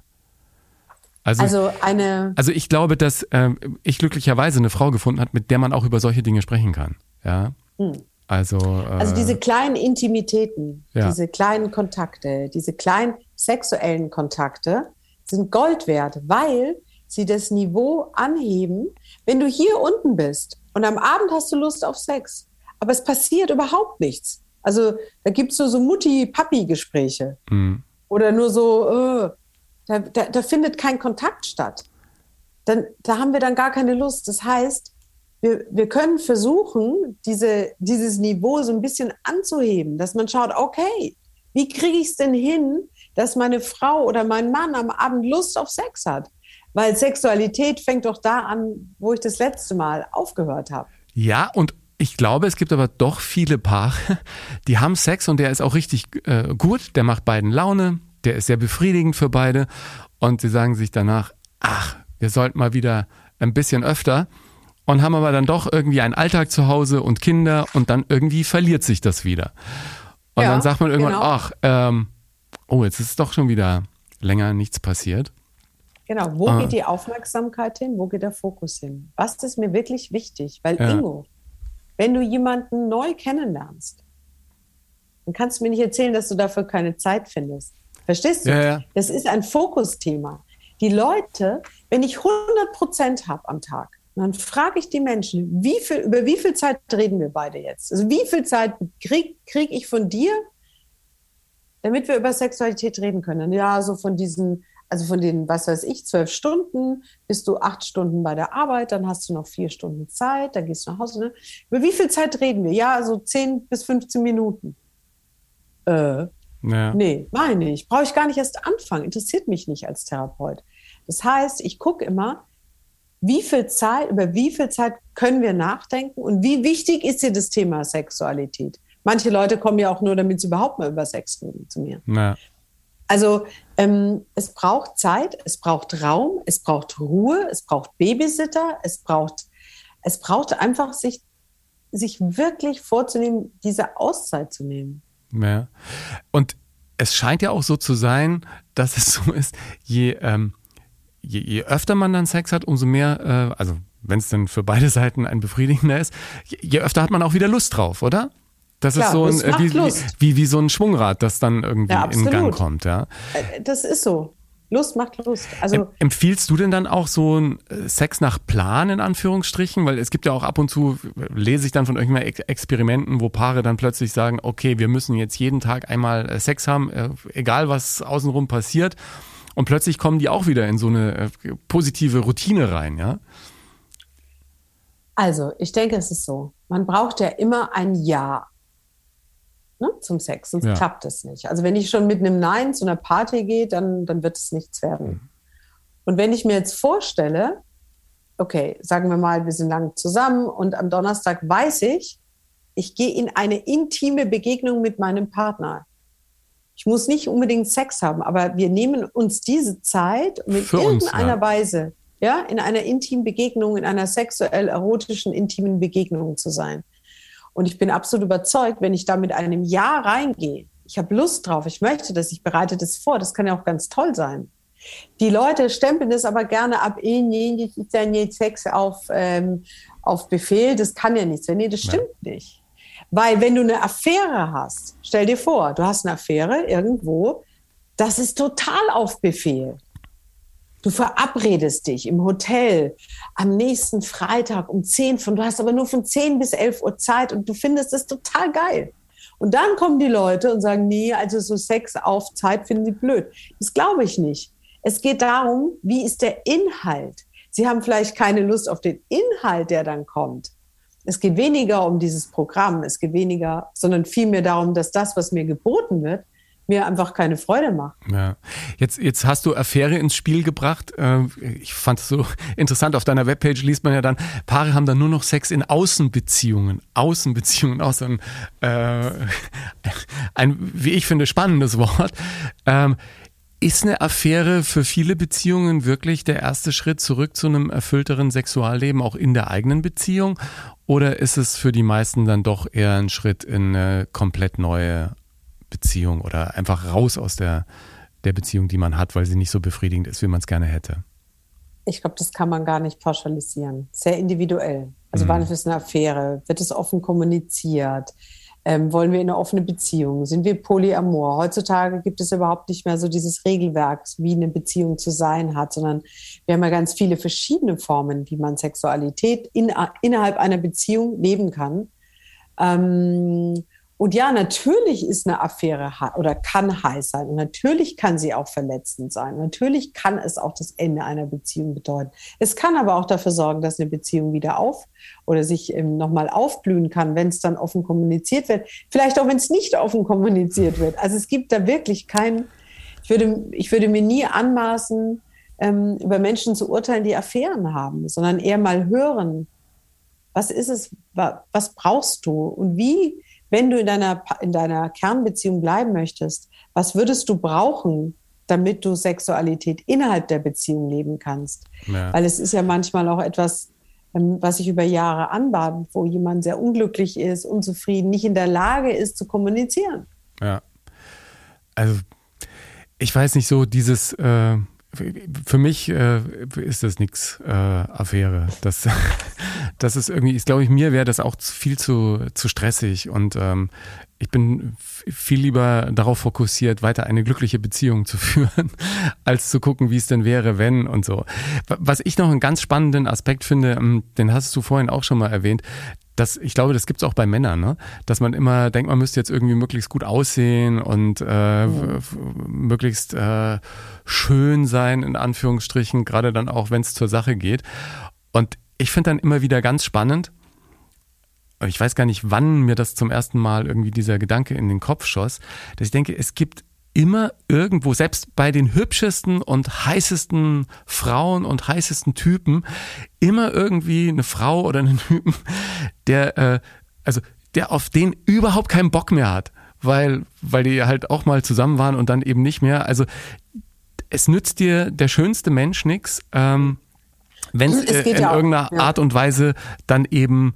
Also, also, eine. Also ich glaube, dass äh, ich glücklicherweise eine Frau gefunden habe, mit der man auch über solche Dinge sprechen kann. Ja. Hm. Also, äh, also diese kleinen Intimitäten, ja. diese kleinen Kontakte, diese kleinen sexuellen Kontakte, sind Gold wert, weil sie das Niveau anheben, wenn du hier unten bist und am Abend hast du Lust auf Sex, aber es passiert überhaupt nichts. Also da gibt es nur so Mutti-Papi-Gespräche mhm. oder nur so, äh, da, da, da findet kein Kontakt statt. Dann, da haben wir dann gar keine Lust. Das heißt, wir, wir können versuchen, diese, dieses Niveau so ein bisschen anzuheben, dass man schaut, okay, wie kriege ich es denn hin, dass meine Frau oder mein Mann am Abend Lust auf Sex hat? Weil Sexualität fängt doch da an, wo ich das letzte Mal aufgehört habe. Ja, und ich glaube, es gibt aber doch viele Paare, die haben Sex und der ist auch richtig äh, gut, der macht beiden Laune, der ist sehr befriedigend für beide und sie sagen sich danach, ach, wir sollten mal wieder ein bisschen öfter und haben aber dann doch irgendwie einen Alltag zu Hause und Kinder und dann irgendwie verliert sich das wieder. Und ja, dann sagt man irgendwann, genau. ach, ähm, oh, jetzt ist doch schon wieder länger nichts passiert. Genau, wo ah. geht die Aufmerksamkeit hin? Wo geht der Fokus hin? Was ist mir wirklich wichtig? Weil ja. Ingo, wenn du jemanden neu kennenlernst, dann kannst du mir nicht erzählen, dass du dafür keine Zeit findest. Verstehst du? Ja, ja. Das ist ein Fokusthema. Die Leute, wenn ich 100 Prozent habe am Tag, dann frage ich die Menschen, wie viel, über wie viel Zeit reden wir beide jetzt? Also wie viel Zeit kriege krieg ich von dir, damit wir über Sexualität reden können? Ja, so von diesen also von den, was weiß ich, zwölf Stunden bist du acht Stunden bei der Arbeit, dann hast du noch vier Stunden Zeit, dann gehst du nach Hause. Ne? Über wie viel Zeit reden wir? Ja, so zehn bis 15 Minuten. Äh, ja. Nee, meine ich. Brauche ich gar nicht erst anfangen. Interessiert mich nicht als Therapeut. Das heißt, ich gucke immer, wie viel Zeit, über wie viel Zeit können wir nachdenken und wie wichtig ist dir das Thema Sexualität? Manche Leute kommen ja auch nur, damit sie überhaupt mal über Sex reden zu mir. Ja. Also ähm, es braucht Zeit, es braucht Raum, es braucht Ruhe, es braucht Babysitter, es braucht, es braucht einfach sich, sich wirklich vorzunehmen, diese Auszeit zu nehmen. Ja. Und es scheint ja auch so zu sein, dass es so ist, je, ähm, je, je öfter man dann Sex hat, umso mehr, äh, also wenn es dann für beide Seiten ein befriedigender ist, je, je öfter hat man auch wieder Lust drauf, oder? Das Klar, ist so ein, äh, wie, wie, wie, so ein Schwungrad, das dann irgendwie ja, in Gang kommt, ja. Äh, das ist so. Lust macht Lust. Also Empfiehlst du denn dann auch so ein äh, Sex nach Plan in Anführungsstrichen? Weil es gibt ja auch ab und zu, lese ich dann von irgendwelchen Experimenten, wo Paare dann plötzlich sagen, okay, wir müssen jetzt jeden Tag einmal Sex haben, egal was außenrum passiert. Und plötzlich kommen die auch wieder in so eine positive Routine rein, ja? Also, ich denke, es ist so. Man braucht ja immer ein Ja ne, zum Sex, sonst ja. klappt es nicht. Also wenn ich schon mit einem Nein zu einer Party gehe, dann, dann wird es nichts werden. Mhm. Und wenn ich mir jetzt vorstelle, okay, sagen wir mal, wir sind lang zusammen und am Donnerstag weiß ich, ich gehe in eine intime Begegnung mit meinem Partner. Ich muss nicht unbedingt Sex haben, aber wir nehmen uns diese Zeit, um in Für irgendeiner uns, ja. Weise ja, in einer intimen Begegnung, in einer sexuell erotischen, intimen Begegnung zu sein. Und ich bin absolut überzeugt, wenn ich da mit einem Ja reingehe, ich habe Lust drauf, ich möchte das, ich bereite das vor, das kann ja auch ganz toll sein. Die Leute stempeln das aber gerne ab, eh, nee, das ist ja nicht Sex auf, ähm, auf Befehl, das kann ja nicht sein. Nee, das stimmt ja. nicht. Weil wenn du eine Affäre hast, stell dir vor, du hast eine Affäre irgendwo, das ist total auf Befehl. Du verabredest dich im Hotel am nächsten Freitag um 10 von, du hast aber nur von 10 bis 11 Uhr Zeit und du findest das total geil. Und dann kommen die Leute und sagen, nee, also so Sex auf Zeit finden sie blöd. Das glaube ich nicht. Es geht darum, wie ist der Inhalt? Sie haben vielleicht keine Lust auf den Inhalt, der dann kommt. Es geht weniger um dieses Programm, es geht weniger, sondern vielmehr darum, dass das, was mir geboten wird, mir einfach keine Freude macht. Ja. Jetzt, jetzt hast du Affäre ins Spiel gebracht. Äh, ich fand es so interessant. Auf deiner Webpage liest man ja dann, Paare haben dann nur noch Sex in Außenbeziehungen. Außenbeziehungen, auch so ein, äh, ein wie ich finde, spannendes Wort. Ähm, ist eine Affäre für viele Beziehungen wirklich der erste Schritt zurück zu einem erfüllteren Sexualleben, auch in der eigenen Beziehung? Oder ist es für die meisten dann doch eher ein Schritt in eine komplett neue Beziehung oder einfach raus aus der, der Beziehung, die man hat, weil sie nicht so befriedigend ist, wie man es gerne hätte? Ich glaube, das kann man gar nicht pauschalisieren. Sehr individuell. Also mhm. wann ist es eine Affäre? Wird es offen kommuniziert? Ähm, wollen wir in eine offene Beziehung? Sind wir polyamor? Heutzutage gibt es überhaupt nicht mehr so dieses Regelwerk, wie eine Beziehung zu sein hat, sondern wir haben ja ganz viele verschiedene Formen, wie man Sexualität in, innerhalb einer Beziehung leben kann. Ähm, und ja, natürlich ist eine Affäre oder kann heiß sein. Und natürlich kann sie auch verletzend sein. Natürlich kann es auch das Ende einer Beziehung bedeuten. Es kann aber auch dafür sorgen, dass eine Beziehung wieder auf oder sich ähm, nochmal aufblühen kann, wenn es dann offen kommuniziert wird. Vielleicht auch, wenn es nicht offen kommuniziert wird. Also es gibt da wirklich kein, ich würde, ich würde mir nie anmaßen, ähm, über Menschen zu urteilen, die Affären haben, sondern eher mal hören, was ist es, was brauchst du und wie wenn du in deiner, in deiner Kernbeziehung bleiben möchtest, was würdest du brauchen, damit du Sexualität innerhalb der Beziehung leben kannst? Ja. Weil es ist ja manchmal auch etwas, ähm, was sich über Jahre anbahnt, wo jemand sehr unglücklich ist, unzufrieden, nicht in der Lage ist zu kommunizieren. Ja. Also ich weiß nicht so, dieses äh, für mich äh, ist das nichts äh, Affäre. Das, das ist irgendwie, ist, glaube ich, mir wäre das auch viel zu, zu stressig und ähm, ich bin viel lieber darauf fokussiert, weiter eine glückliche Beziehung zu führen, als zu gucken, wie es denn wäre, wenn und so. Was ich noch einen ganz spannenden Aspekt finde, ähm, den hast du vorhin auch schon mal erwähnt, das, ich glaube, das gibt's auch bei Männern, ne? dass man immer denkt, man müsste jetzt irgendwie möglichst gut aussehen und äh, mhm. möglichst äh, schön sein, in Anführungsstrichen, gerade dann auch, wenn es zur Sache geht. Und ich finde dann immer wieder ganz spannend, ich weiß gar nicht, wann mir das zum ersten Mal irgendwie dieser Gedanke in den Kopf schoss, dass ich denke, es gibt immer irgendwo, selbst bei den hübschesten und heißesten Frauen und heißesten Typen, immer irgendwie eine Frau oder einen Typen, der, äh, also der auf den überhaupt keinen Bock mehr hat, weil, weil die halt auch mal zusammen waren und dann eben nicht mehr. Also es nützt dir der schönste Mensch nichts, ähm, wenn es äh, in ja irgendeiner ja. Art und Weise dann eben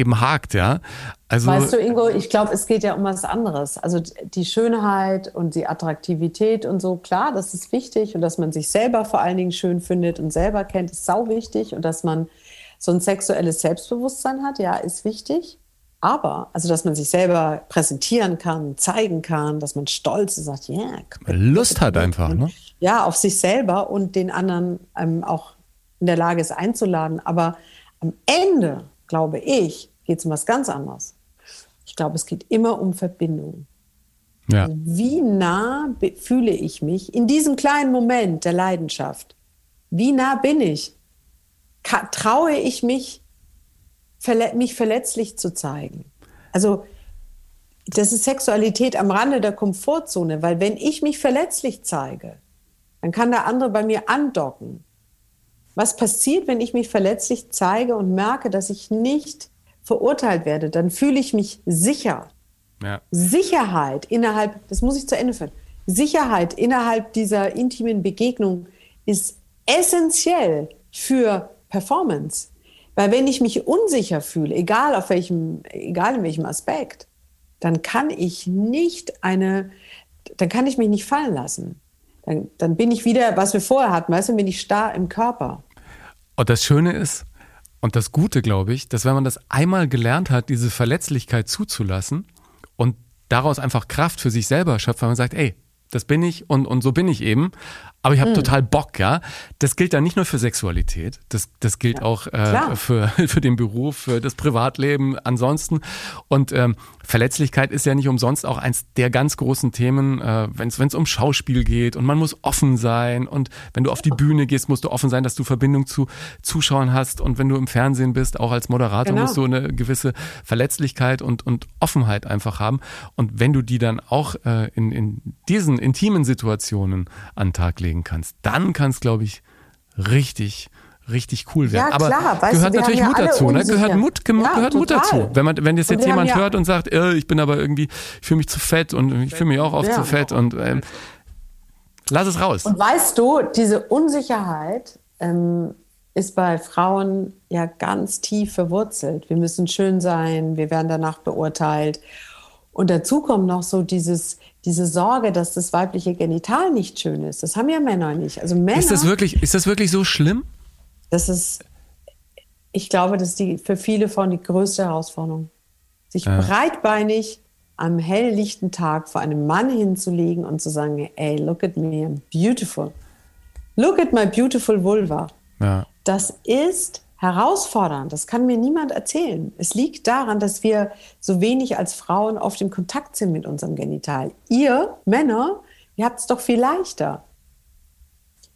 eben hakt, ja. Also, weißt du, Ingo, ich glaube, es geht ja um was anderes. Also die Schönheit und die Attraktivität und so, klar, das ist wichtig und dass man sich selber vor allen Dingen schön findet und selber kennt, ist sau wichtig und dass man so ein sexuelles Selbstbewusstsein hat, ja, ist wichtig. Aber, also dass man sich selber präsentieren kann, zeigen kann, dass man stolz ist, sagt, ja, yeah, Lust hat einfach, ne? Ja, auf sich selber und den anderen ähm, auch in der Lage ist einzuladen. Aber am Ende, glaube ich, geht es um was ganz anderes. Ich glaube, es geht immer um Verbindung. Ja. Also wie nah fühle ich mich in diesem kleinen Moment der Leidenschaft? Wie nah bin ich? Traue ich mich, verle mich verletzlich zu zeigen? Also, das ist Sexualität am Rande der Komfortzone, weil wenn ich mich verletzlich zeige, dann kann der andere bei mir andocken. Was passiert, wenn ich mich verletzlich zeige und merke, dass ich nicht verurteilt werde, dann fühle ich mich sicher. Ja. Sicherheit innerhalb, das muss ich zu Ende führen, Sicherheit innerhalb dieser intimen Begegnung ist essentiell für Performance. Weil wenn ich mich unsicher fühle, egal auf welchem, egal in welchem Aspekt, dann kann ich nicht eine, dann kann ich mich nicht fallen lassen. Dann, dann bin ich wieder, was wir vorher hatten, weißt du, bin ich starr im Körper. Und das Schöne ist, und das Gute, glaube ich, dass wenn man das einmal gelernt hat, diese Verletzlichkeit zuzulassen und daraus einfach Kraft für sich selber schöpft, weil man sagt, ey, das bin ich und, und so bin ich eben aber ich habe mhm. total Bock, ja. Das gilt dann nicht nur für Sexualität, das, das gilt ja, auch äh, für, für den Beruf, für das Privatleben ansonsten. Und ähm, Verletzlichkeit ist ja nicht umsonst auch eins der ganz großen Themen, äh, wenn es um Schauspiel geht und man muss offen sein und wenn du auf die Bühne gehst, musst du offen sein, dass du Verbindung zu Zuschauern hast und wenn du im Fernsehen bist, auch als Moderator genau. musst du eine gewisse Verletzlichkeit und, und Offenheit einfach haben. Und wenn du die dann auch äh, in, in diesen intimen Situationen an den Tag loslegen kannst, dann kann es, glaube ich, richtig richtig cool werden. Ja, Aber klar, gehört du, natürlich Mut dazu, ne? Gehört Mut, ge ja, gehört Mut dazu. Wenn man, wenn jetzt, jetzt jemand hört und sagt, äh, ich bin aber irgendwie, ich fühle mich zu fett und ich fühle mich auch oft zu fett und ähm, lass es raus. Und weißt du, diese Unsicherheit ähm, ist bei Frauen ja ganz tief verwurzelt. Wir müssen schön sein, wir werden danach beurteilt. Und dazu kommt noch so dieses, diese Sorge, dass das weibliche Genital nicht schön ist. Das haben ja Männer nicht. Also Männer. Ist das wirklich, ist das wirklich so schlimm? Das ist, ich glaube, das ist die, für viele Frauen die größte Herausforderung. Sich ja. breitbeinig am helllichten Tag vor einem Mann hinzulegen und zu sagen, ey, look at me, I'm beautiful. Look at my beautiful vulva. Ja. Das ist herausfordernd. Das kann mir niemand erzählen. Es liegt daran, dass wir so wenig als Frauen auf dem Kontakt sind mit unserem Genital. Ihr Männer, ihr habt es doch viel leichter.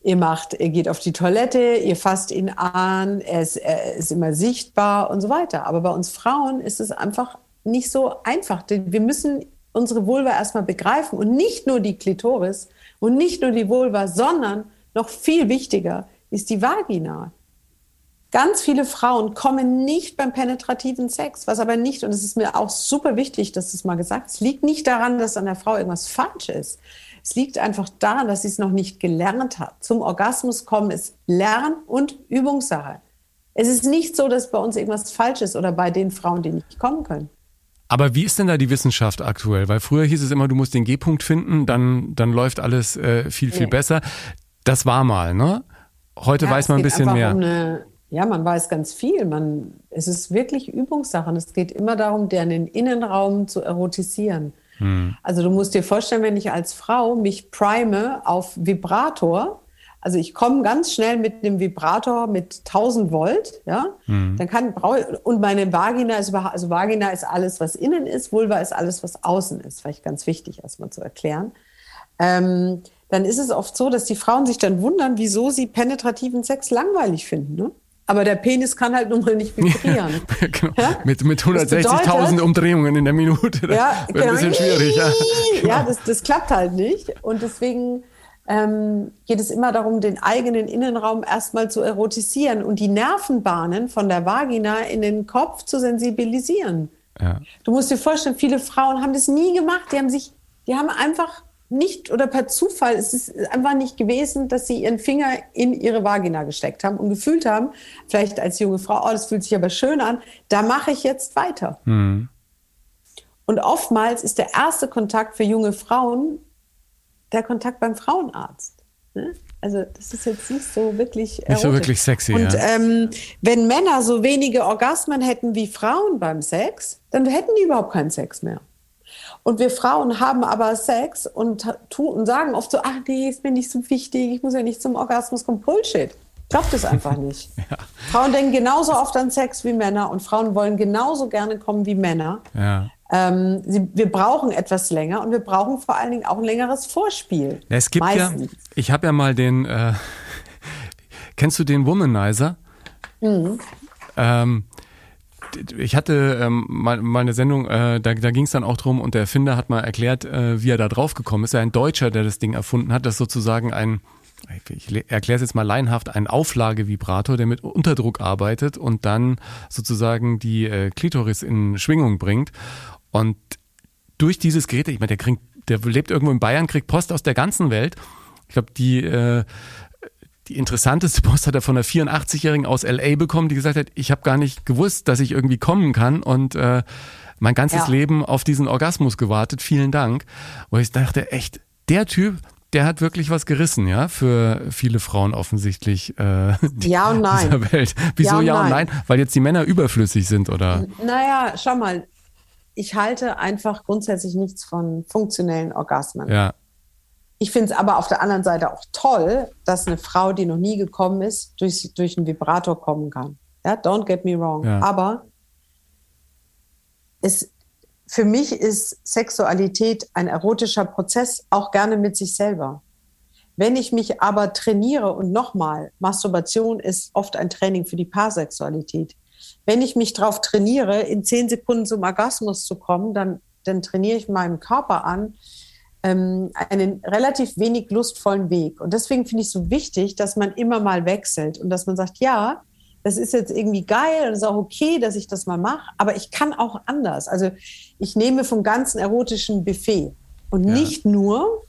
Ihr macht, ihr geht auf die Toilette, ihr fasst ihn an, er ist, er ist immer sichtbar und so weiter. Aber bei uns Frauen ist es einfach nicht so einfach. Wir müssen unsere Vulva erstmal begreifen und nicht nur die Klitoris und nicht nur die Vulva, sondern noch viel wichtiger ist die Vagina. Ganz viele Frauen kommen nicht beim penetrativen Sex, was aber nicht, und es ist mir auch super wichtig, dass du es mal gesagt es liegt nicht daran, dass an der Frau irgendwas falsch ist. Es liegt einfach daran, dass sie es noch nicht gelernt hat. Zum Orgasmus kommen ist Lern- und Übungssache. Es ist nicht so, dass bei uns irgendwas falsch ist oder bei den Frauen, die nicht kommen können. Aber wie ist denn da die Wissenschaft aktuell? Weil früher hieß es immer, du musst den G-Punkt finden, dann, dann läuft alles äh, viel, viel nee. besser. Das war mal, ne? Heute ja, weiß man ein bisschen mehr. Um eine, ja, man weiß ganz viel. Man, es ist wirklich Übungssache. Es geht immer darum, den Innenraum zu erotisieren. Hm. Also du musst dir vorstellen, wenn ich als Frau mich prime auf Vibrator, also ich komme ganz schnell mit einem Vibrator mit 1000 Volt, ja, hm. dann kann und meine Vagina ist also Vagina ist alles, was innen ist, Vulva ist alles, was außen ist. Vielleicht ganz wichtig erstmal zu erklären. Ähm, dann ist es oft so, dass die Frauen sich dann wundern, wieso sie penetrativen Sex langweilig finden. Ne? Aber der Penis kann halt nun mal nicht vibrieren. Ja, genau. ja? Mit, mit 160.000 Umdrehungen in der Minute. Das ja, wird genau. ein bisschen schwierig. Ja, ja das, das klappt halt nicht. Und deswegen ähm, geht es immer darum, den eigenen Innenraum erstmal zu erotisieren und die Nervenbahnen von der Vagina in den Kopf zu sensibilisieren. Ja. Du musst dir vorstellen, viele Frauen haben das nie gemacht. Die haben sich, die haben einfach nicht oder per Zufall, es ist einfach nicht gewesen, dass sie ihren Finger in ihre Vagina gesteckt haben und gefühlt haben, vielleicht als junge Frau, oh, das fühlt sich aber schön an, da mache ich jetzt weiter. Mhm. Und oftmals ist der erste Kontakt für junge Frauen der Kontakt beim Frauenarzt. Ne? Also das ist jetzt nicht so wirklich Nicht so wirklich sexy. Und ja. ähm, wenn Männer so wenige Orgasmen hätten wie Frauen beim Sex, dann hätten die überhaupt keinen Sex mehr. Und wir Frauen haben aber Sex und, tun, und sagen oft so, ach nee, ist mir nicht so wichtig, ich muss ja nicht zum Orgasmus kommen. Bullshit. Glaubt es einfach nicht. ja. Frauen denken genauso oft an Sex wie Männer und Frauen wollen genauso gerne kommen wie Männer. Ja. Ähm, sie, wir brauchen etwas länger und wir brauchen vor allen Dingen auch ein längeres Vorspiel. Es gibt Meistens. ja, ich habe ja mal den, äh, kennst du den Womanizer? Mhm. Ähm, ich hatte ähm, mal, eine Sendung, äh, da, da ging es dann auch drum und der Erfinder hat mal erklärt, äh, wie er da drauf gekommen ist. Er ein Deutscher, der das Ding erfunden hat, das sozusagen ein, ich erkläre es jetzt mal laienhaft, ein Auflagevibrator, der mit Unterdruck arbeitet und dann sozusagen die äh, Klitoris in Schwingung bringt. Und durch dieses Gerät, ich meine, der, der lebt irgendwo in Bayern, kriegt Post aus der ganzen Welt. Ich glaube, die äh, die interessanteste Post hat er von einer 84-Jährigen aus LA bekommen, die gesagt hat, ich habe gar nicht gewusst, dass ich irgendwie kommen kann und äh, mein ganzes ja. Leben auf diesen Orgasmus gewartet. Vielen Dank. Und ich dachte, echt, der Typ, der hat wirklich was gerissen, ja, für viele Frauen offensichtlich äh, ja und nein. dieser Welt. Wieso ja und, ja und nein? Weil jetzt die Männer überflüssig sind, oder? Naja, schau mal, ich halte einfach grundsätzlich nichts von funktionellen Orgasmen. Ja. Ich finde es aber auf der anderen Seite auch toll, dass eine Frau, die noch nie gekommen ist, durch, durch einen Vibrator kommen kann. Ja, don't get me wrong. Ja. Aber es, für mich ist Sexualität ein erotischer Prozess, auch gerne mit sich selber. Wenn ich mich aber trainiere und nochmal, Masturbation ist oft ein Training für die Paarsexualität. Wenn ich mich darauf trainiere, in zehn Sekunden zum Orgasmus zu kommen, dann, dann trainiere ich meinem Körper an, ähm, einen relativ wenig lustvollen Weg. Und deswegen finde ich es so wichtig, dass man immer mal wechselt und dass man sagt, ja, das ist jetzt irgendwie geil und es ist auch okay, dass ich das mal mache, aber ich kann auch anders. Also ich nehme vom ganzen erotischen Buffet und ja. nicht nur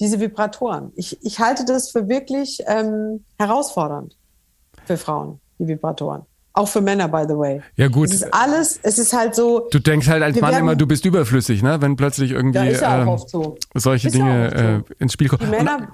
diese Vibratoren. Ich, ich halte das für wirklich ähm, herausfordernd für Frauen, die Vibratoren. Auch für Männer, by the way. Ja, gut. Es ist alles, es ist halt so. Du denkst halt als Mann werden, immer, du bist überflüssig, ne? Wenn plötzlich irgendwie ja, ähm, so. solche Dinge so. äh, ins Spiel kommen. Die Männer,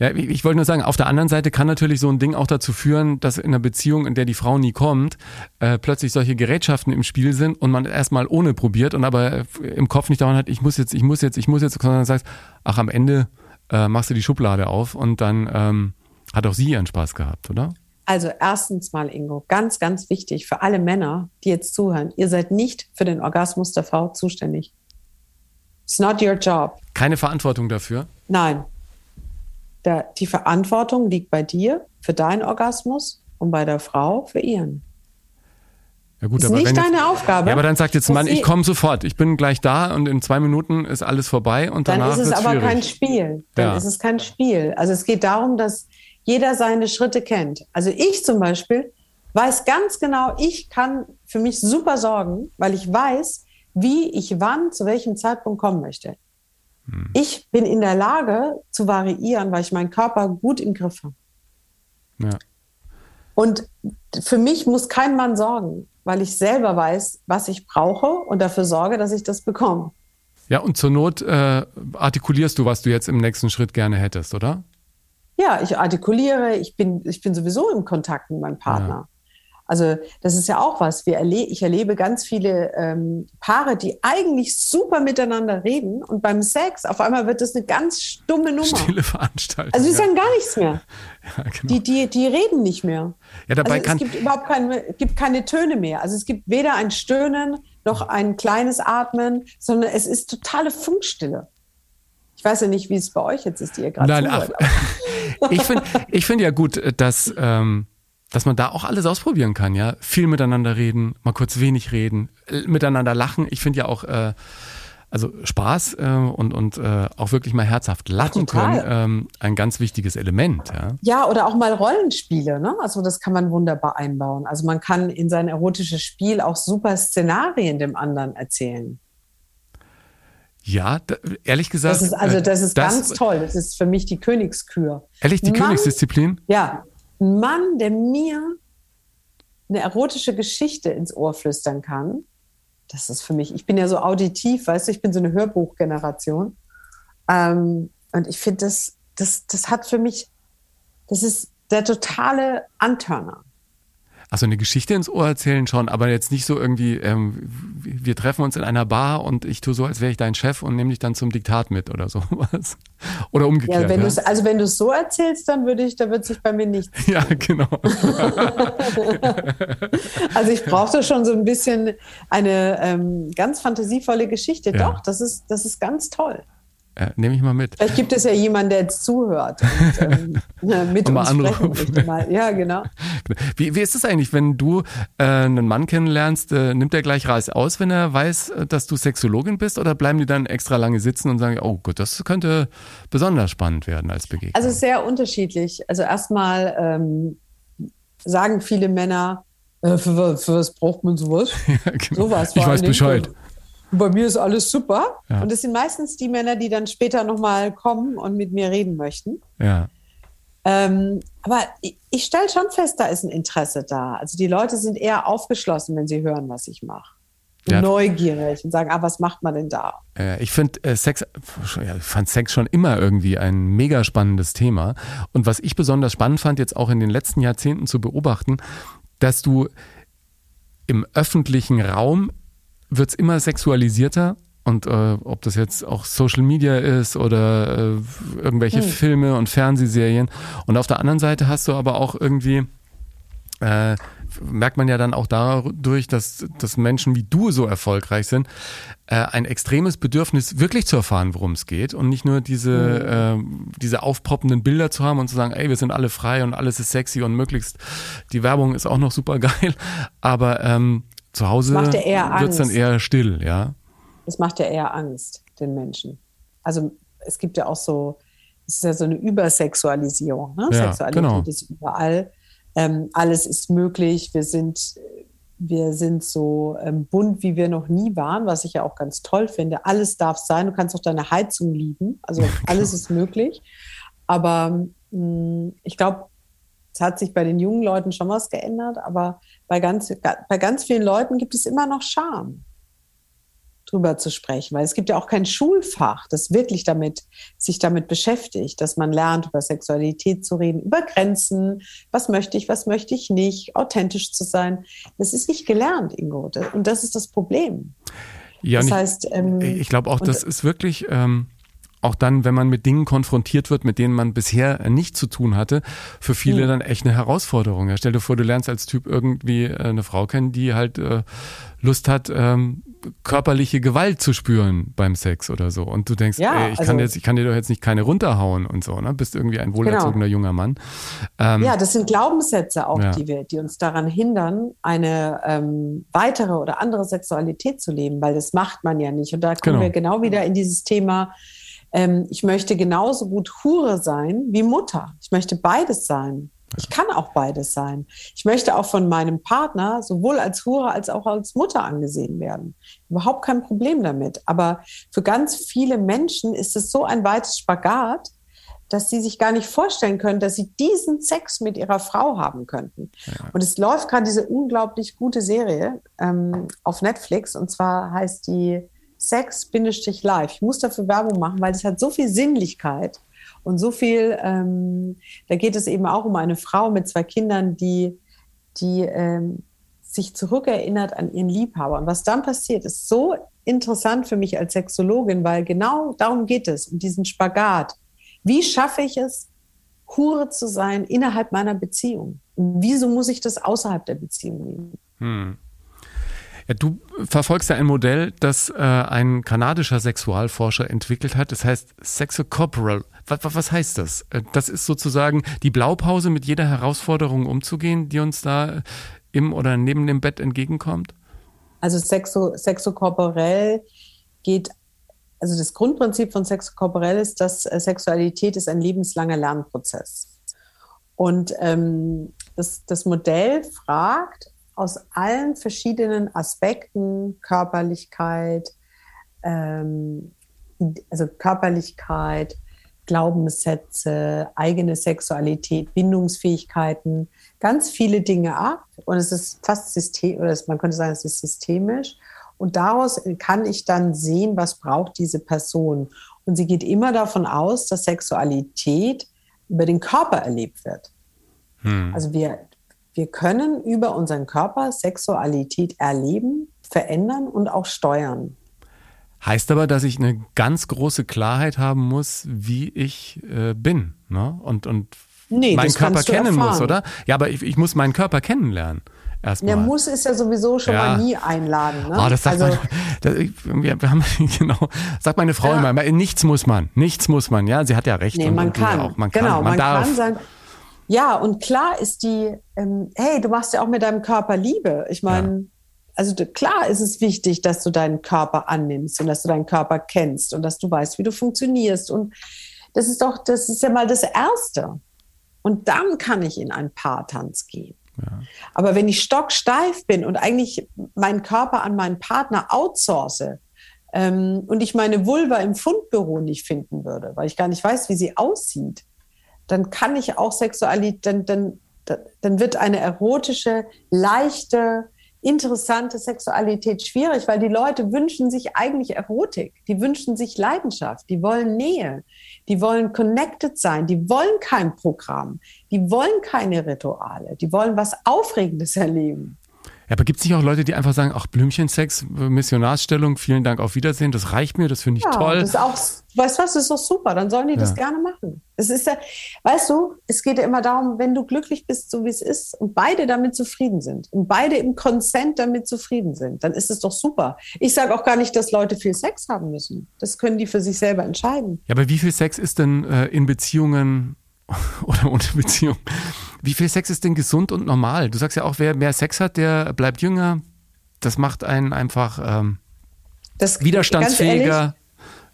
Ja, ich, ich wollte nur sagen, auf der anderen Seite kann natürlich so ein Ding auch dazu führen, dass in einer Beziehung, in der die Frau nie kommt, äh, plötzlich solche Gerätschaften im Spiel sind und man erstmal ohne probiert und aber im Kopf nicht dauernd hat, ich muss jetzt, ich muss jetzt, ich muss jetzt, sondern sagst, ach, am Ende äh, machst du die Schublade auf und dann ähm, hat auch sie ihren Spaß gehabt, oder? Also erstens mal, Ingo, ganz, ganz wichtig für alle Männer, die jetzt zuhören, ihr seid nicht für den Orgasmus der Frau zuständig. It's not your job. Keine Verantwortung dafür? Nein, der, die Verantwortung liegt bei dir für deinen Orgasmus und bei der Frau für ihren. Ja gut, ist aber nicht wenn deine jetzt, Aufgabe. Ja, aber dann sagt jetzt Mann, ich komme sofort, ich bin gleich da und in zwei Minuten ist alles vorbei und Dann danach ist es aber schwierig. kein Spiel. Dann Ja. ist es kein Spiel. Also es geht darum, dass jeder seine Schritte kennt. Also ich zum Beispiel weiß ganz genau, ich kann für mich super sorgen, weil ich weiß, wie ich wann, zu welchem Zeitpunkt kommen möchte. Hm. Ich bin in der Lage zu variieren, weil ich meinen Körper gut im Griff habe. Ja. Und für mich muss kein Mann sorgen, weil ich selber weiß, was ich brauche und dafür sorge, dass ich das bekomme. ja, und zur Not äh, artikulierst du, was du jetzt im nächsten Schritt gerne hättest, oder? Ja, ich artikuliere, ich bin, ich bin sowieso im Kontakt mit meinem Partner. Also das ist ja auch was. Wir erle ich erlebe ganz viele ähm, Paare, die eigentlich super miteinander reden und beim Sex auf einmal wird das eine ganz stumme Nummer. Stille Veranstaltung. Also die ja. sagen gar nichts mehr. ja, genau. Die, die, die reden nicht mehr. ja, dabei Also kann es gibt überhaupt keine, gibt keine Töne mehr. Also es gibt weder ein Stöhnen noch ein kleines Atmen, sondern es ist totale Funkstille. Ich weiß ja nicht, wie es bei euch jetzt ist, die ihr gerade Nein, ach, ich finde ich find ja gut, dass, ähm, dass man da auch alles ausprobieren kann, ja. Viel miteinander reden, mal kurz wenig reden, äh, miteinander lachen. Ich finde ja auch, äh, also Spaß äh, und, und äh, auch wirklich mal herzhaft lachen Total. können, ähm, ein ganz wichtiges Element, ja. Ja, oder auch mal Rollenspiele. Ne? Also das kann man wunderbar einbauen. Also man kann in sein erotisches Spiel auch super Szenarien dem anderen erzählen. Ja, da, ehrlich gesagt. Das ist also äh, das ist ganz toll. Das ist für mich die Königskür. Ehrlich, die Mann, Königsdisziplin? Ja, ein Mann, der mir eine erotische Geschichte ins Ohr flüstern kann. Das ist für mich. Ich bin ja so auditiv, weißt du, ich bin so eine Hörbuchgeneration. Ähm, und ich finde, das, das, das hat für mich, das ist der totale Antörner. Also eine Geschichte ins Ohr erzählen schon, aber jetzt nicht so irgendwie, ähm, wir treffen uns in einer Bar und ich tue so, als wäre ich dein Chef und nehme dich dann zum Diktat mit oder sowas. Oder umgekehrt. Ja, wenn ja. also wenn du es so erzählst, dann würde ich, da wird sich bei mir nichts. ja, genau. Also ich brauchte schon so ein bisschen eine ähm, ganz fantasievolle Geschichte. Ja. Doch, das ist, das ist ganz toll. Äh, Nehme ich mal mit. Vielleicht gibt es ja jemanden, der jetzt zuhört und ähm, mit Und mal uns sprechen. Mal. Ja, genau. Wie, wie ist es eigentlich, wenn du äh, einen Mann kennenlernst, äh, nimmt er gleich Reis aus, wenn er weiß, äh, dass du Sexologin bist oder bleiben die dann extra lange sitzen und sagen, oh Gott, das könnte besonders spannend werden als Begegnung? Also sehr unterschiedlich. Also erstmal ähm, sagen viele Männer, äh, für, was- für was braucht man sowas? ja, genau. Sowas ich weiß allen Dingen. Bei mir ist alles super. Ja. Und es sind meistens die Männer, die dann später nochmal kommen und mit mir reden möchten. Ja. Ähm, aber ich, ich stelle schon fest, da ist ein Interesse da. Also die Leute sind eher aufgeschlossen, wenn sie hören, was ich mache. Ja. Neugierig und sagen, ah, was macht man denn da? Äh, Ich finde äh, Sex, ja, ich fand Sex schon immer irgendwie ein mega spannendes Thema. Und was ich besonders spannend fand, jetzt auch in den letzten Jahrzehnten zu beobachten, dass du im öffentlichen Raum wird's immer sexualisierter. Und äh, ob das jetzt auch Social Media ist oder äh, irgendwelche Filme und Fernsehserien. Und auf der anderen Seite hast du aber auch irgendwie äh, merkt man ja dann auch dadurch, dass, dass Menschen wie du so erfolgreich sind, äh, ein extremes Bedürfnis, wirklich zu erfahren, worum es geht und nicht nur diese, äh, diese aufpoppenden Bilder zu haben und zu sagen, ey, wir sind alle frei und alles ist sexy und möglichst die Werbung ist auch noch super geil, aber ähm, zu Hause eher wird's dann Angst. eher still, ja. Das macht ja eher Angst den Menschen. Also es gibt ja auch so, es ist ja so eine Übersexualisierung. Ne? Ja, Sexualität genau. ist überall. Ähm, alles ist möglich. Wir sind, wir sind so ähm, bunt, wie wir noch nie waren, was ich ja auch ganz toll finde. Alles darf sein. Du kannst auch deine Heizung lieben. Also alles ist möglich. Aber mh, ich glaube, es hat sich bei den jungen Leuten schon was geändert, aber bei ganz, bei ganz vielen Leuten gibt es immer noch Scham. drüber zu sprechen, weil es gibt ja auch kein Schulfach, das wirklich damit, sich damit beschäftigt, dass man lernt, über Sexualität zu reden, über Grenzen, was möchte ich, was möchte ich nicht, authentisch zu sein. Das ist nicht gelernt, Ingo. Und das ist das Problem. Ja, das heißt, ähm, ich, glaube auch, das ist wirklich, ähm, auch dann, wenn man mit Dingen konfrontiert wird, mit denen man bisher nicht zu tun hatte, für viele mhm. dann echt eine Herausforderung. Ja, stell dir vor, du lernst als Typ irgendwie äh, eine Frau kennen, die halt äh, Lust hat, ähm, körperliche Gewalt zu spüren beim Sex oder so. Und du denkst, ja, ey, ich also, kann jetzt, ich kann dir doch jetzt nicht keine runterhauen und so, ne? Bist irgendwie ein wohlerzogener genau. junger Mann. Ähm, ja, das sind Glaubenssätze auch, ja. die wir, die uns daran hindern, eine ähm, weitere oder andere Sexualität zu leben, weil das macht man ja nicht. Und da kommen genau. wir genau wieder in dieses Thema, ähm, ich möchte genauso gut Hure sein wie Mutter. Ich möchte beides sein. Ich kann auch beides sein. Ich möchte auch von meinem Partner sowohl als Hure als auch als Mutter angesehen werden. Überhaupt kein Problem damit. Aber für ganz viele Menschen ist es so ein weites Spagat, dass sie sich gar nicht vorstellen können, dass sie diesen Sex mit ihrer Frau haben könnten. Ja. Und es läuft gerade diese unglaublich gute Serie ähm, auf Netflix und zwar heißt die Sex-Live. Ich muss dafür Werbung machen, weil es hat so viel Sinnlichkeit und so viel, ähm, da geht es eben auch um eine Frau mit zwei Kindern, die, die ähm, sich zurückerinnert an ihren Liebhaber. Und was dann passiert, ist so interessant für mich als Sexologin, weil genau darum geht es, um diesen Spagat. Wie schaffe ich es, Hure zu sein innerhalb meiner Beziehung? Und wieso muss ich das außerhalb der Beziehung nehmen? Hm. Ja, du verfolgst ja ein Modell, das äh, ein kanadischer Sexualforscher entwickelt hat. Das heißt Sexocorporal. Was, was heißt das? Äh, das ist sozusagen die Blaupause, mit jeder Herausforderung umzugehen, die uns da im oder neben dem Bett entgegenkommt? Also Sexo, sexokorporell geht, also das Grundprinzip von sexokorporell ist, dass äh, Sexualität ist ein lebenslanger Lernprozess. Und ähm, das, das Modell fragt, aus allen verschiedenen Aspekten, Körperlichkeit, ähm, also Körperlichkeit, Glaubenssätze, eigene Sexualität, Bindungsfähigkeiten, ganz viele Dinge ab. Und es ist fast system, oder man könnte sagen, es ist systemisch. Und daraus kann ich dann sehen, was braucht diese Person. Und sie geht immer davon aus, dass Sexualität über den Körper erlebt wird. Hm. Also wir wir können über unseren Körper Sexualität erleben, verändern und auch steuern. Heißt aber, dass ich eine ganz große Klarheit haben muss, wie ich äh, bin ne? und, und nee, meinen Körper kennen muss, oder? Ja, aber ich, ich muss meinen Körper kennenlernen. Erstmal. Der muss ist ja sowieso schon ja. mal nie einladen. Ne? Oh, das sagt also, man, das, wir, haben, genau, sagt meine Frau ja. immer, nichts muss man, nichts muss man, ja, sie hat ja recht. Nee, man, kann. Auch. man kann. Genau, man, man darf. kann sein, ja, und klar ist die, ähm, hey, du machst ja auch mit deinem Körper Liebe. Ich meine, ja. also klar ist es wichtig, dass du deinen Körper annimmst und dass du deinen Körper kennst und dass du weißt, wie du funktionierst. Und das ist doch, das ist ja mal das Erste. Und dann kann ich in einen Paartanz gehen. Ja. Aber wenn ich stocksteif bin und eigentlich meinen Körper an meinen Partner outsource ähm, und ich meine Vulva im Fundbüro nicht finden würde, weil ich gar nicht weiß, wie sie aussieht, dann kann ich auch Sexualität, dann, dann, dann wird eine erotische, leichte, interessante Sexualität schwierig, weil die Leute wünschen sich eigentlich Erotik, die wünschen sich Leidenschaft, die wollen Nähe, die wollen connected sein, die wollen kein Programm, die wollen keine Rituale, die wollen was Aufregendes erleben. Ja, aber gibt es nicht auch Leute, die einfach sagen, ach, Blümchensex, Missionarsstellung, vielen Dank, auf Wiedersehen, das reicht mir, das finde ich ja, toll. Das ist auch, weißt du was, das ist doch super, dann sollen die ja. das gerne machen. Es ist ja, weißt du, es geht ja immer darum, wenn du glücklich bist, so wie es ist, und beide damit zufrieden sind und beide im Consent damit zufrieden sind, dann ist es doch super. Ich sage auch gar nicht, dass Leute viel Sex haben müssen. Das können die für sich selber entscheiden. Ja, aber wie viel Sex ist denn äh, in Beziehungen oder ohne Beziehung. Wie viel Sex ist denn gesund und normal? Du sagst ja auch, wer mehr Sex hat, der bleibt jünger. Das macht einen einfach ähm, das, widerstandsfähiger, ehrlich,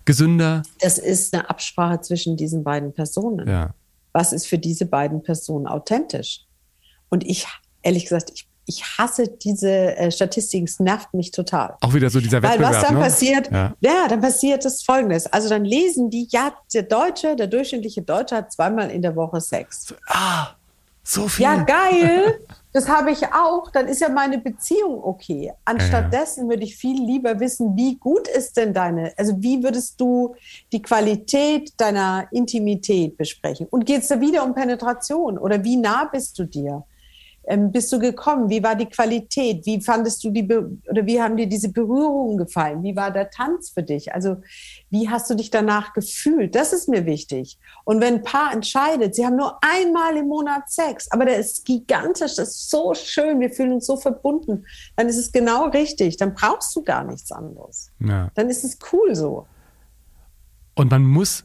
gesünder. Das ist eine Absprache zwischen diesen beiden Personen. Ja. Was ist für diese beiden Personen authentisch? Und ich, ehrlich gesagt, ich ich hasse diese äh, Statistiken, es nervt mich total. Auch wieder so dieser Wettbewerb. Weil was dann ne? passiert, ja. ja. dann passiert das folgendes. Also dann lesen die, ja, der Deutsche, der durchschnittliche Deutsche hat zweimal in der Woche Sex. Ah, so viel. Ja, geil. Das habe ich auch. Dann ist ja meine Beziehung okay. Anstattdessen würde ich viel lieber wissen, wie gut ist denn deine, also wie würdest du die Qualität deiner Intimität besprechen? Und geht es da wieder um Penetration oder wie nah bist du dir? Ähm, bist du gekommen? Wie war die Qualität? Wie fandest du die Be oder wie haben dir diese Berührungen gefallen? Wie war der Tanz für dich? Also wie hast du dich danach gefühlt? Das ist mir wichtig. Und wenn ein Paar entscheidet, sie haben nur einmal im Monat Sex, aber der ist gigantisch, das ist so schön, wir fühlen uns so verbunden, dann ist es genau richtig. Dann brauchst du gar nichts anderes. Ja. Dann ist es cool so. Und man muss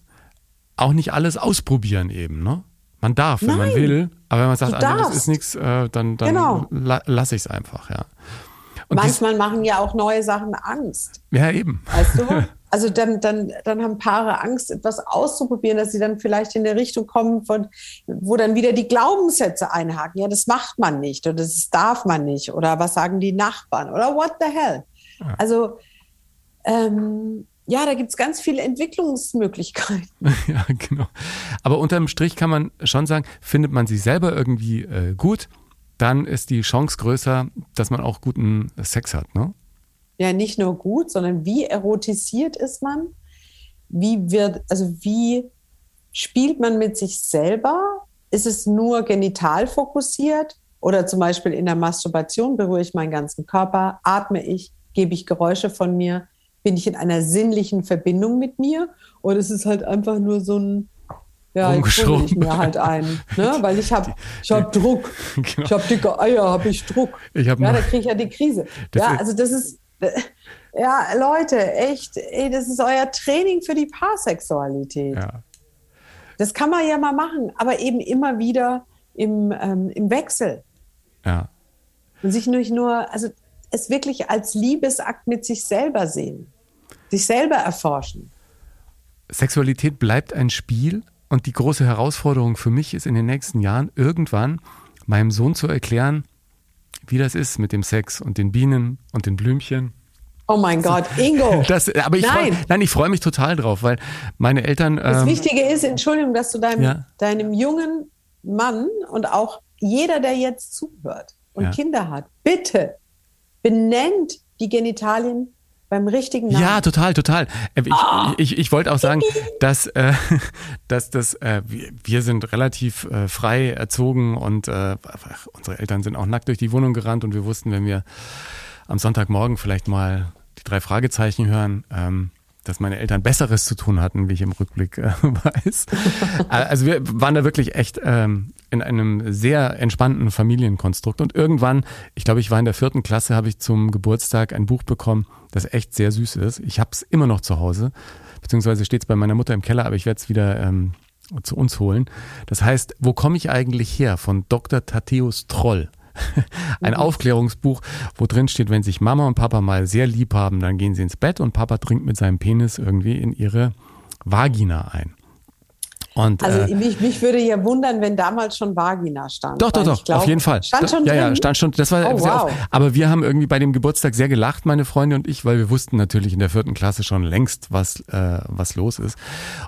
auch nicht alles ausprobieren eben, ne? Man darf, wenn Nein, man will, aber wenn man sagt, ah, das ist nichts, äh, dann, dann genau. la lasse ich es einfach, ja. Und Manchmal machen ja auch neue Sachen Angst. Ja, eben. Weißt du? Also dann, dann, dann haben Paare Angst, etwas auszuprobieren, dass sie dann vielleicht in der Richtung kommen, von, wo dann wieder die Glaubenssätze einhaken. Ja, das macht man nicht oder das darf man nicht oder was sagen die Nachbarn oder what the hell. Ja. Also ähm, ja, da gibt es ganz viele Entwicklungsmöglichkeiten. ja, genau. Aber unterm Strich kann man schon sagen, findet man sich selber irgendwie äh, gut, dann ist die Chance größer, dass man auch guten Sex hat, ne? Ja, nicht nur gut, sondern wie erotisiert ist man? Wie wird, also wie spielt man mit sich selber? Ist es nur genital fokussiert? Oder zum Beispiel in der Masturbation berühre ich meinen ganzen Körper, atme ich, gebe ich Geräusche von mir, bin ich in einer sinnlichen Verbindung mit mir oder ist es halt einfach nur so ein ja, jetzt ich mir halt ein, ne? weil ich habe ich hab Druck, genau. ich habe dicke Eier, habe ich Druck. Ich ja, da kriege ich ja die Krise. Ja, also das ist, ja, Leute, echt, ey, das ist euer Training für die Paarsexualität. Ja. Das kann man ja mal machen, aber eben immer wieder im, ähm, im Wechsel. Ja. Und sich nicht nur, also es wirklich als Liebesakt mit sich selber sehen, sich selber erforschen. Sexualität bleibt ein Spiel und die große Herausforderung für mich ist in den nächsten Jahren irgendwann meinem Sohn zu erklären, wie das ist mit dem Sex und den Bienen und den Blümchen. Oh mein Gott, Ingo. Das, aber ich nein. Freu, nein, ich freue mich total drauf, weil meine Eltern. Das ähm, Wichtige ist, Entschuldigung, dass du deinem, ja. deinem jungen Mann und auch jeder, der jetzt zuhört und ja. Kinder hat, bitte benennt die Genitalien beim richtigen Namen. Ja, total, total. Äh, ich, oh. ich, ich, wollte auch sagen, dass, äh, dass das, äh, wir sind relativ äh, frei erzogen und äh, unsere Eltern sind auch nackt durch die Wohnung gerannt und wir wussten, wenn wir am Sonntagmorgen vielleicht mal die drei Fragezeichen hören, ähm, dass meine Eltern Besseres zu tun hatten, wie ich im Rückblick äh, weiß. also wir waren da wirklich echt ähm, in einem sehr entspannten Familienkonstrukt. Und irgendwann, ich glaube, ich war in der vierten Klasse, habe ich zum Geburtstag ein Buch bekommen, das echt sehr süß ist. Ich habe es immer noch zu Hause, beziehungsweise steht es bei meiner Mutter im Keller, aber ich werde es wieder ähm, zu uns holen. Das heißt, wo komme ich eigentlich her? Von Dr. Thaddeus Troll. ein mhm. Aufklärungsbuch, wo drin steht, wenn sich Mama und Papa mal sehr lieb haben, dann gehen sie ins Bett und Papa trinkt mit seinem Penis irgendwie in ihre Vagina ein. Und, also äh, mich, mich, würde ja wundern, wenn damals schon Vagina stand. Doch, doch, doch, glaub, auf jeden Fall. Stand schon Ja, drin? ja, stand schon. Das war oh, wow. Oft, aber wir haben irgendwie bei dem Geburtstag sehr gelacht, meine Freunde und ich, weil wir wussten natürlich in der vierten Klasse schon längst, was, äh, was los ist.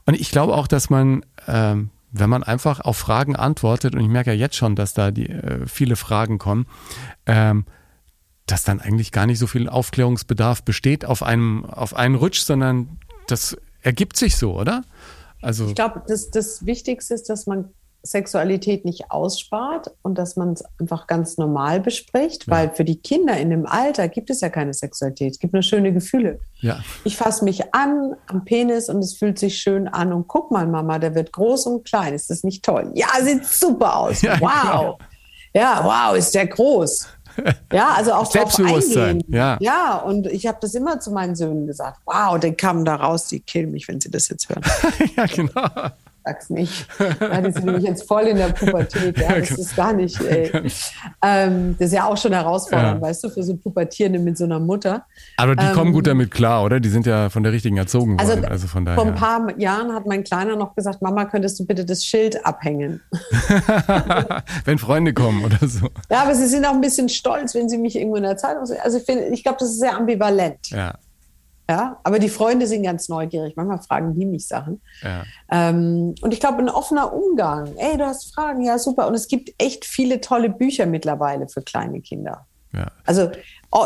Und ich glaube auch, dass man, äh, wenn man einfach auf Fragen antwortet, und ich merke ja jetzt schon, dass da die, äh, viele Fragen kommen, ähm, dass dann eigentlich gar nicht so viel Aufklärungsbedarf besteht auf einem, auf einen Rutsch, sondern das ergibt sich so, oder? Also ich glaube, das, das Wichtigste ist, dass man Sexualität nicht ausspart und dass man es einfach ganz normal bespricht, ja. weil für die Kinder in dem Alter gibt es ja keine Sexualität, es gibt nur schöne Gefühle. Ja. Ich fasse mich an am Penis und es fühlt sich schön an und guck mal, Mama, der wird groß und klein, ist das nicht toll? Ja, sieht super aus. Ja, wow. Ja, wow, ist der groß. Ja, also auch Selbstbewusstsein. Ja. ja, und ich habe das immer zu meinen Söhnen gesagt. Wow, die kamen da raus, die killen mich, wenn sie das jetzt hören. ja, genau sag's nicht. Ja, die sind nämlich jetzt voll in der Pubertät. Ja, das ist gar nicht. Ey. Ähm, das ist ja auch schon herausfordernd, ja. weißt du, für so Pubertierende mit so einer Mutter. Aber die ähm, kommen gut damit klar, oder? Die sind ja von der richtigen erzogen also worden. Also von daher. Vor ein paar Jahren hat mein Kleiner noch gesagt, Mama, könntest du bitte das Schild abhängen? wenn Freunde kommen oder so. Ja, aber sie sind auch ein bisschen stolz, wenn sie mich irgendwo in der Zeitung sehen. Also ich, ich glaube, das ist sehr ambivalent. Ja. Ja, aber die Freunde sind ganz neugierig. Manchmal fragen die mich Sachen. Ja. Ähm, und ich glaube, ein offener Umgang. Ey, du hast Fragen, ja, super. Und es gibt echt viele tolle Bücher mittlerweile für kleine Kinder. Ja. Also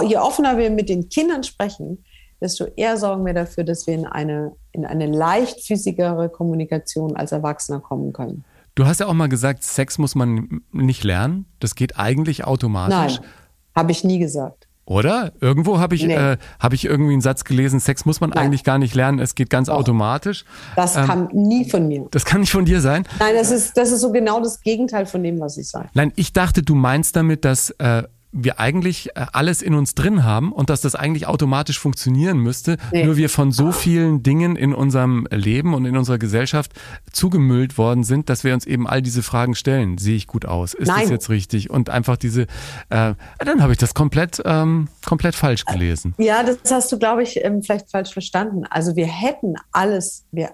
je offener wir mit den Kindern sprechen, desto eher sorgen wir dafür, dass wir in eine, in eine leichtfüßigere Kommunikation als Erwachsener kommen können. Du hast ja auch mal gesagt, Sex muss man nicht lernen. Das geht eigentlich automatisch. Nein, habe ich nie gesagt. Oder? Irgendwo habe ich, Nee. äh, hab ich irgendwie einen Satz gelesen, Sex muss man Nein. eigentlich gar nicht lernen, es geht ganz Doch. automatisch. Das Ähm, kam nie von mir. Das kann nicht von dir sein. Nein, das ist, das ist so genau das Gegenteil von dem, was ich sage. Nein, ich dachte, du meinst damit, dass äh, wir eigentlich äh, alles in uns drin haben und dass das eigentlich automatisch funktionieren müsste. Nee. Nur wir von so vielen Dingen in unserem Leben und in unserer Gesellschaft zugemüllt worden sind, dass wir uns eben all diese Fragen stellen. Sehe ich gut aus? Ist das Nein. jetzt richtig? Und einfach diese, äh, dann habe ich das komplett, ähm, komplett falsch gelesen. Ja, das hast du, glaube ich, ähm, vielleicht falsch verstanden. Also wir hätten alles, wir,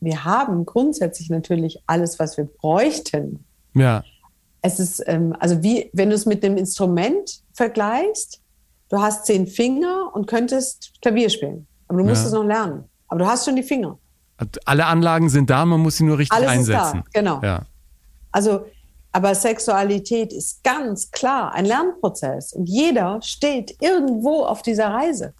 wir haben grundsätzlich natürlich alles, was wir bräuchten. Ja, Es ist, ähm, also wie, wenn du es mit dem Instrument vergleichst, du hast zehn Finger und könntest Klavier spielen. Aber du musst Ja. es noch lernen. Aber du hast schon die Finger. alle Anlagen sind da, man muss sie nur richtig Alles einsetzen. ist da, genau. Ja. Also, aber Sexualität ist ganz klar ein Lernprozess. Und jeder steht irgendwo auf dieser Reise.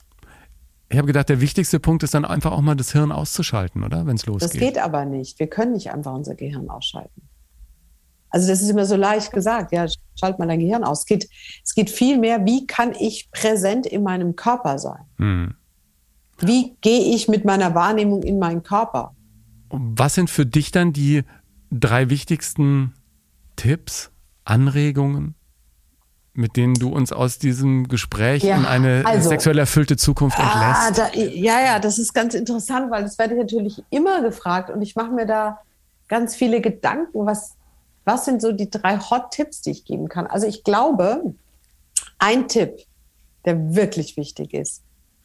Ich habe gedacht, der wichtigste Punkt ist dann einfach auch mal das Hirn auszuschalten, oder? Wenn es Das losgeht. geht aber nicht. Wir können nicht einfach unser Gehirn ausschalten. Also das ist immer so leicht gesagt, ja, schalt mal dein Gehirn aus. Es geht, es geht viel mehr, wie kann ich präsent in meinem Körper sein? Hm. Wie gehe ich mit meiner Wahrnehmung in meinen Körper? Was sind für dich dann die drei wichtigsten Tipps, Anregungen, mit denen du uns aus diesem Gespräch Ja, in eine also- sexuell erfüllte Zukunft Ah, entlässt? da, ja, ja, das ist ganz interessant, weil das werde ich natürlich immer gefragt und ich mache mir da ganz viele Gedanken, was, was sind so die drei Hot-Tipps, die ich geben kann. Also ich glaube, ein Tipp, der wirklich wichtig ist,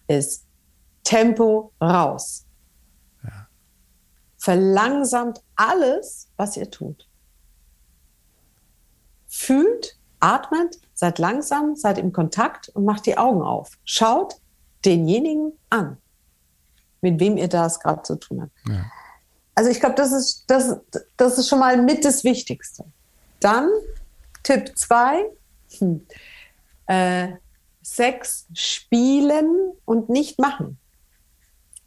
ist Tempo raus. Verlangsamt alles, was ihr tut. Fühlt, atmet, seid langsam, seid im Kontakt und macht die Augen auf. Schaut denjenigen an, mit wem ihr das gerade zu tun habt. Ja. Also ich glaube, das ist, das, das ist schon mal mit das Wichtigste. Dann Tipp 2, hm, äh, Sex spielen und nicht machen.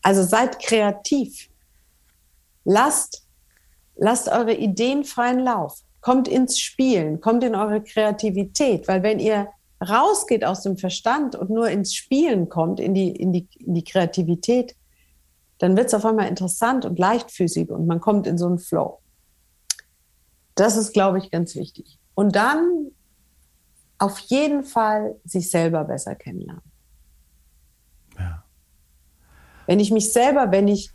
Also seid kreativ. Lasst, lasst eure Ideen freien Lauf. Kommt ins Spielen, kommt in eure Kreativität, weil wenn ihr rausgeht aus dem Verstand und nur ins Spielen kommt, in die, in die, in die Kreativität, dann wird es auf einmal interessant und leichtfüßig und man kommt in so einen Flow. Das ist, glaube ich, ganz wichtig. Und dann auf jeden Fall sich selber besser kennenlernen. Ja. Wenn ich mich selber, wenn ich,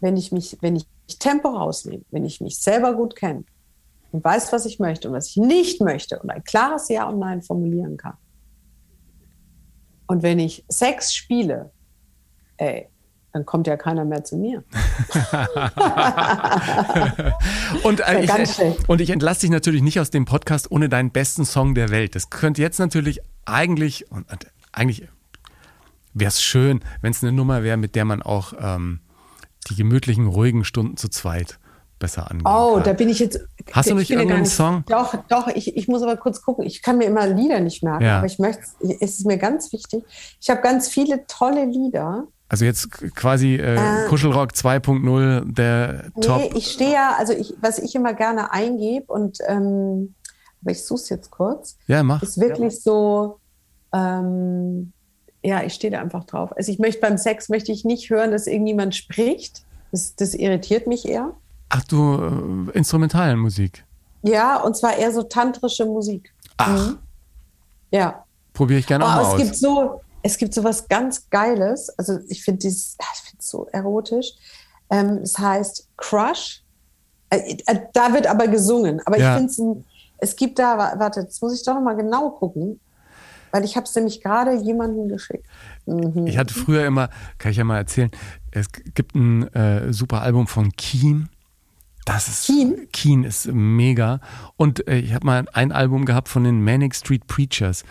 wenn ich mich, wenn ich Tempo rausnehme, wenn ich mich selber gut kenne und weiß, was ich möchte und was ich nicht möchte und ein klares Ja und Nein formulieren kann. Und wenn ich Sex spiele, ey, dann kommt ja keiner mehr zu mir. Und, äh, ich, schlecht. und ich entlasse dich natürlich nicht aus dem Podcast ohne deinen besten Song der Welt. Das könnte jetzt natürlich eigentlich, und, und eigentlich wäre es schön, wenn es eine Nummer wäre, mit der man auch ähm, die gemütlichen, ruhigen Stunden zu zweit besser angehen Oh, kann. da bin ich jetzt. Hast du ich nicht irgendeinen Song? Doch, doch, ich, ich muss aber kurz gucken. Ich kann mir immer Lieder nicht merken, Ja. aber ich möchte, es ist mir ganz wichtig. Ich habe ganz viele tolle Lieder. Also jetzt quasi äh, Kuschelrock 2.0, der Top. Nee, ich stehe ja, also ich, was ich immer gerne eingebe und ähm, aber ich suche es jetzt kurz, Ja, mach. ist wirklich so, ähm, ja, ich stehe da einfach drauf. Also ich möchte beim Sex möchte ich nicht hören, dass irgendjemand spricht. Das, das irritiert mich eher. Ach du, äh, Instrumentalmusik. Ja, und zwar eher so tantrische Musik. Ach, Ja. probiere ich gerne auch Oh, mal es aus. gibt so, es gibt so was ganz Geiles. Also ich finde dieses, ah, ich finde es so erotisch. Ähm, es heißt Crush. Äh, äh, da wird aber gesungen. Aber Ja. ich finde es es gibt da, wa- warte, jetzt muss ich doch noch mal genau gucken, weil ich habe es nämlich gerade jemandem geschickt. Mhm. Ich hatte früher immer, kann ich ja mal erzählen, es gibt ein äh, super Album von Keen. Das ist Keen? Keen ist mega. Und äh, ich habe mal ein Album gehabt von den Manic Street Preachers.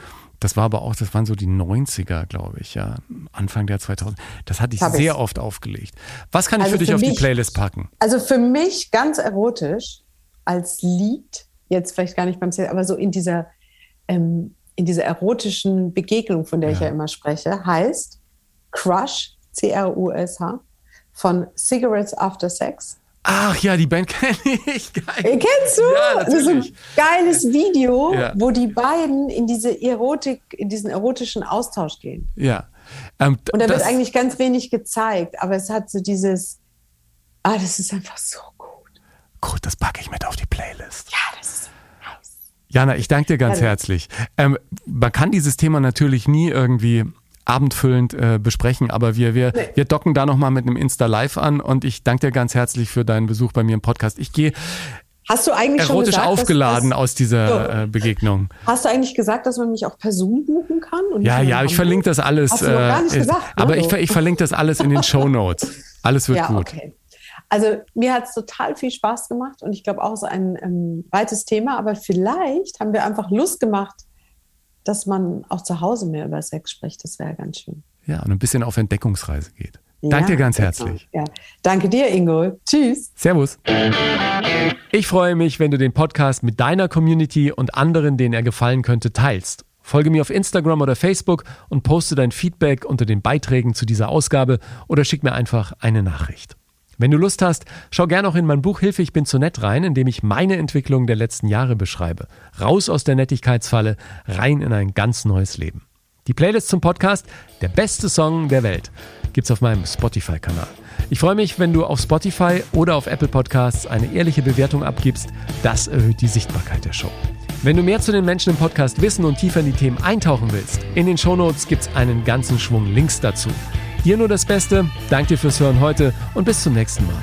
Das war aber auch, das waren so die 90er, glaube ich, ja. Anfang der 2000. Das hatte ich Hab sehr ich. oft aufgelegt. Was kann ich Also für dich für auf die mich- Playlist packen? Also für mich ganz erotisch als Lied, jetzt vielleicht gar nicht beim Sex, aber so in dieser, ähm, in dieser erotischen Begegnung, von der ich Ja. ja immer spreche, heißt Crush, C-R-U-S-H, von Cigarettes After Sex. Ach ja, die Band kenne ich. Geil. Äh, Kennst du? Ja, das ist ein geiles Video, Ja. wo die beiden in diese Erotik, in diesen erotischen Austausch gehen. Ja. Ähm, Und da wird eigentlich ganz wenig gezeigt, aber es hat so dieses, ah, das ist einfach so gut. gut, das packe ich mit auf die Playlist. Ja, das ist Jana, ich danke dir ganz herzlich. Ähm, man kann dieses Thema natürlich nie irgendwie abendfüllend äh, besprechen, aber wir, wir, Nee. wir docken da nochmal mit einem Insta-Live an und ich danke dir ganz herzlich für deinen Besuch bei mir im Podcast. Ich gehe Hast du eigentlich schon erotisch gesagt, aufgeladen dass, aus dieser So. äh, Begegnung. Hast du eigentlich gesagt, dass man mich auch per Zoom buchen kann? Ja, ja, ich verlinke das alles. Hast du noch gar nicht äh, gesagt, ne? aber ich, ich verlinke das alles in den Show Notes. Alles wird Ja, gut. okay. Also mir hat es total viel Spaß gemacht und ich glaube auch so ein ähm, weites Thema, aber vielleicht haben wir einfach Lust gemacht, dass man auch zu Hause mehr über Sex spricht. Das wäre ganz schön. Ja, und ein bisschen auf Entdeckungsreise geht. Danke dir Ja, ganz herzlich. Ja. Danke dir, Ingo. Tschüss. Servus. Ich freue mich, wenn du den Podcast mit deiner Community und anderen, denen er gefallen könnte, teilst. Folge mir auf Instagram oder Facebook und poste dein Feedback unter den Beiträgen zu dieser Ausgabe oder schick mir einfach eine Nachricht. Wenn du Lust hast, schau gerne auch in mein Buch Hilfe, ich bin zu nett rein, in dem ich meine Entwicklung der letzten Jahre beschreibe. Raus aus der Nettigkeitsfalle, rein in ein ganz neues Leben. Die Playlist zum Podcast, der beste Song der Welt, gibt's auf meinem Spotify-Kanal. Ich freue mich, wenn du auf Spotify oder auf Apple Podcasts eine ehrliche Bewertung abgibst. Das erhöht die Sichtbarkeit der Show. Wenn du mehr zu den Menschen im Podcast wissen und tiefer in die Themen eintauchen willst, in den Shownotes gibt's einen ganzen Schwung Links dazu. Dir nur das Beste, danke dir fürs Hören heute und bis zum nächsten Mal.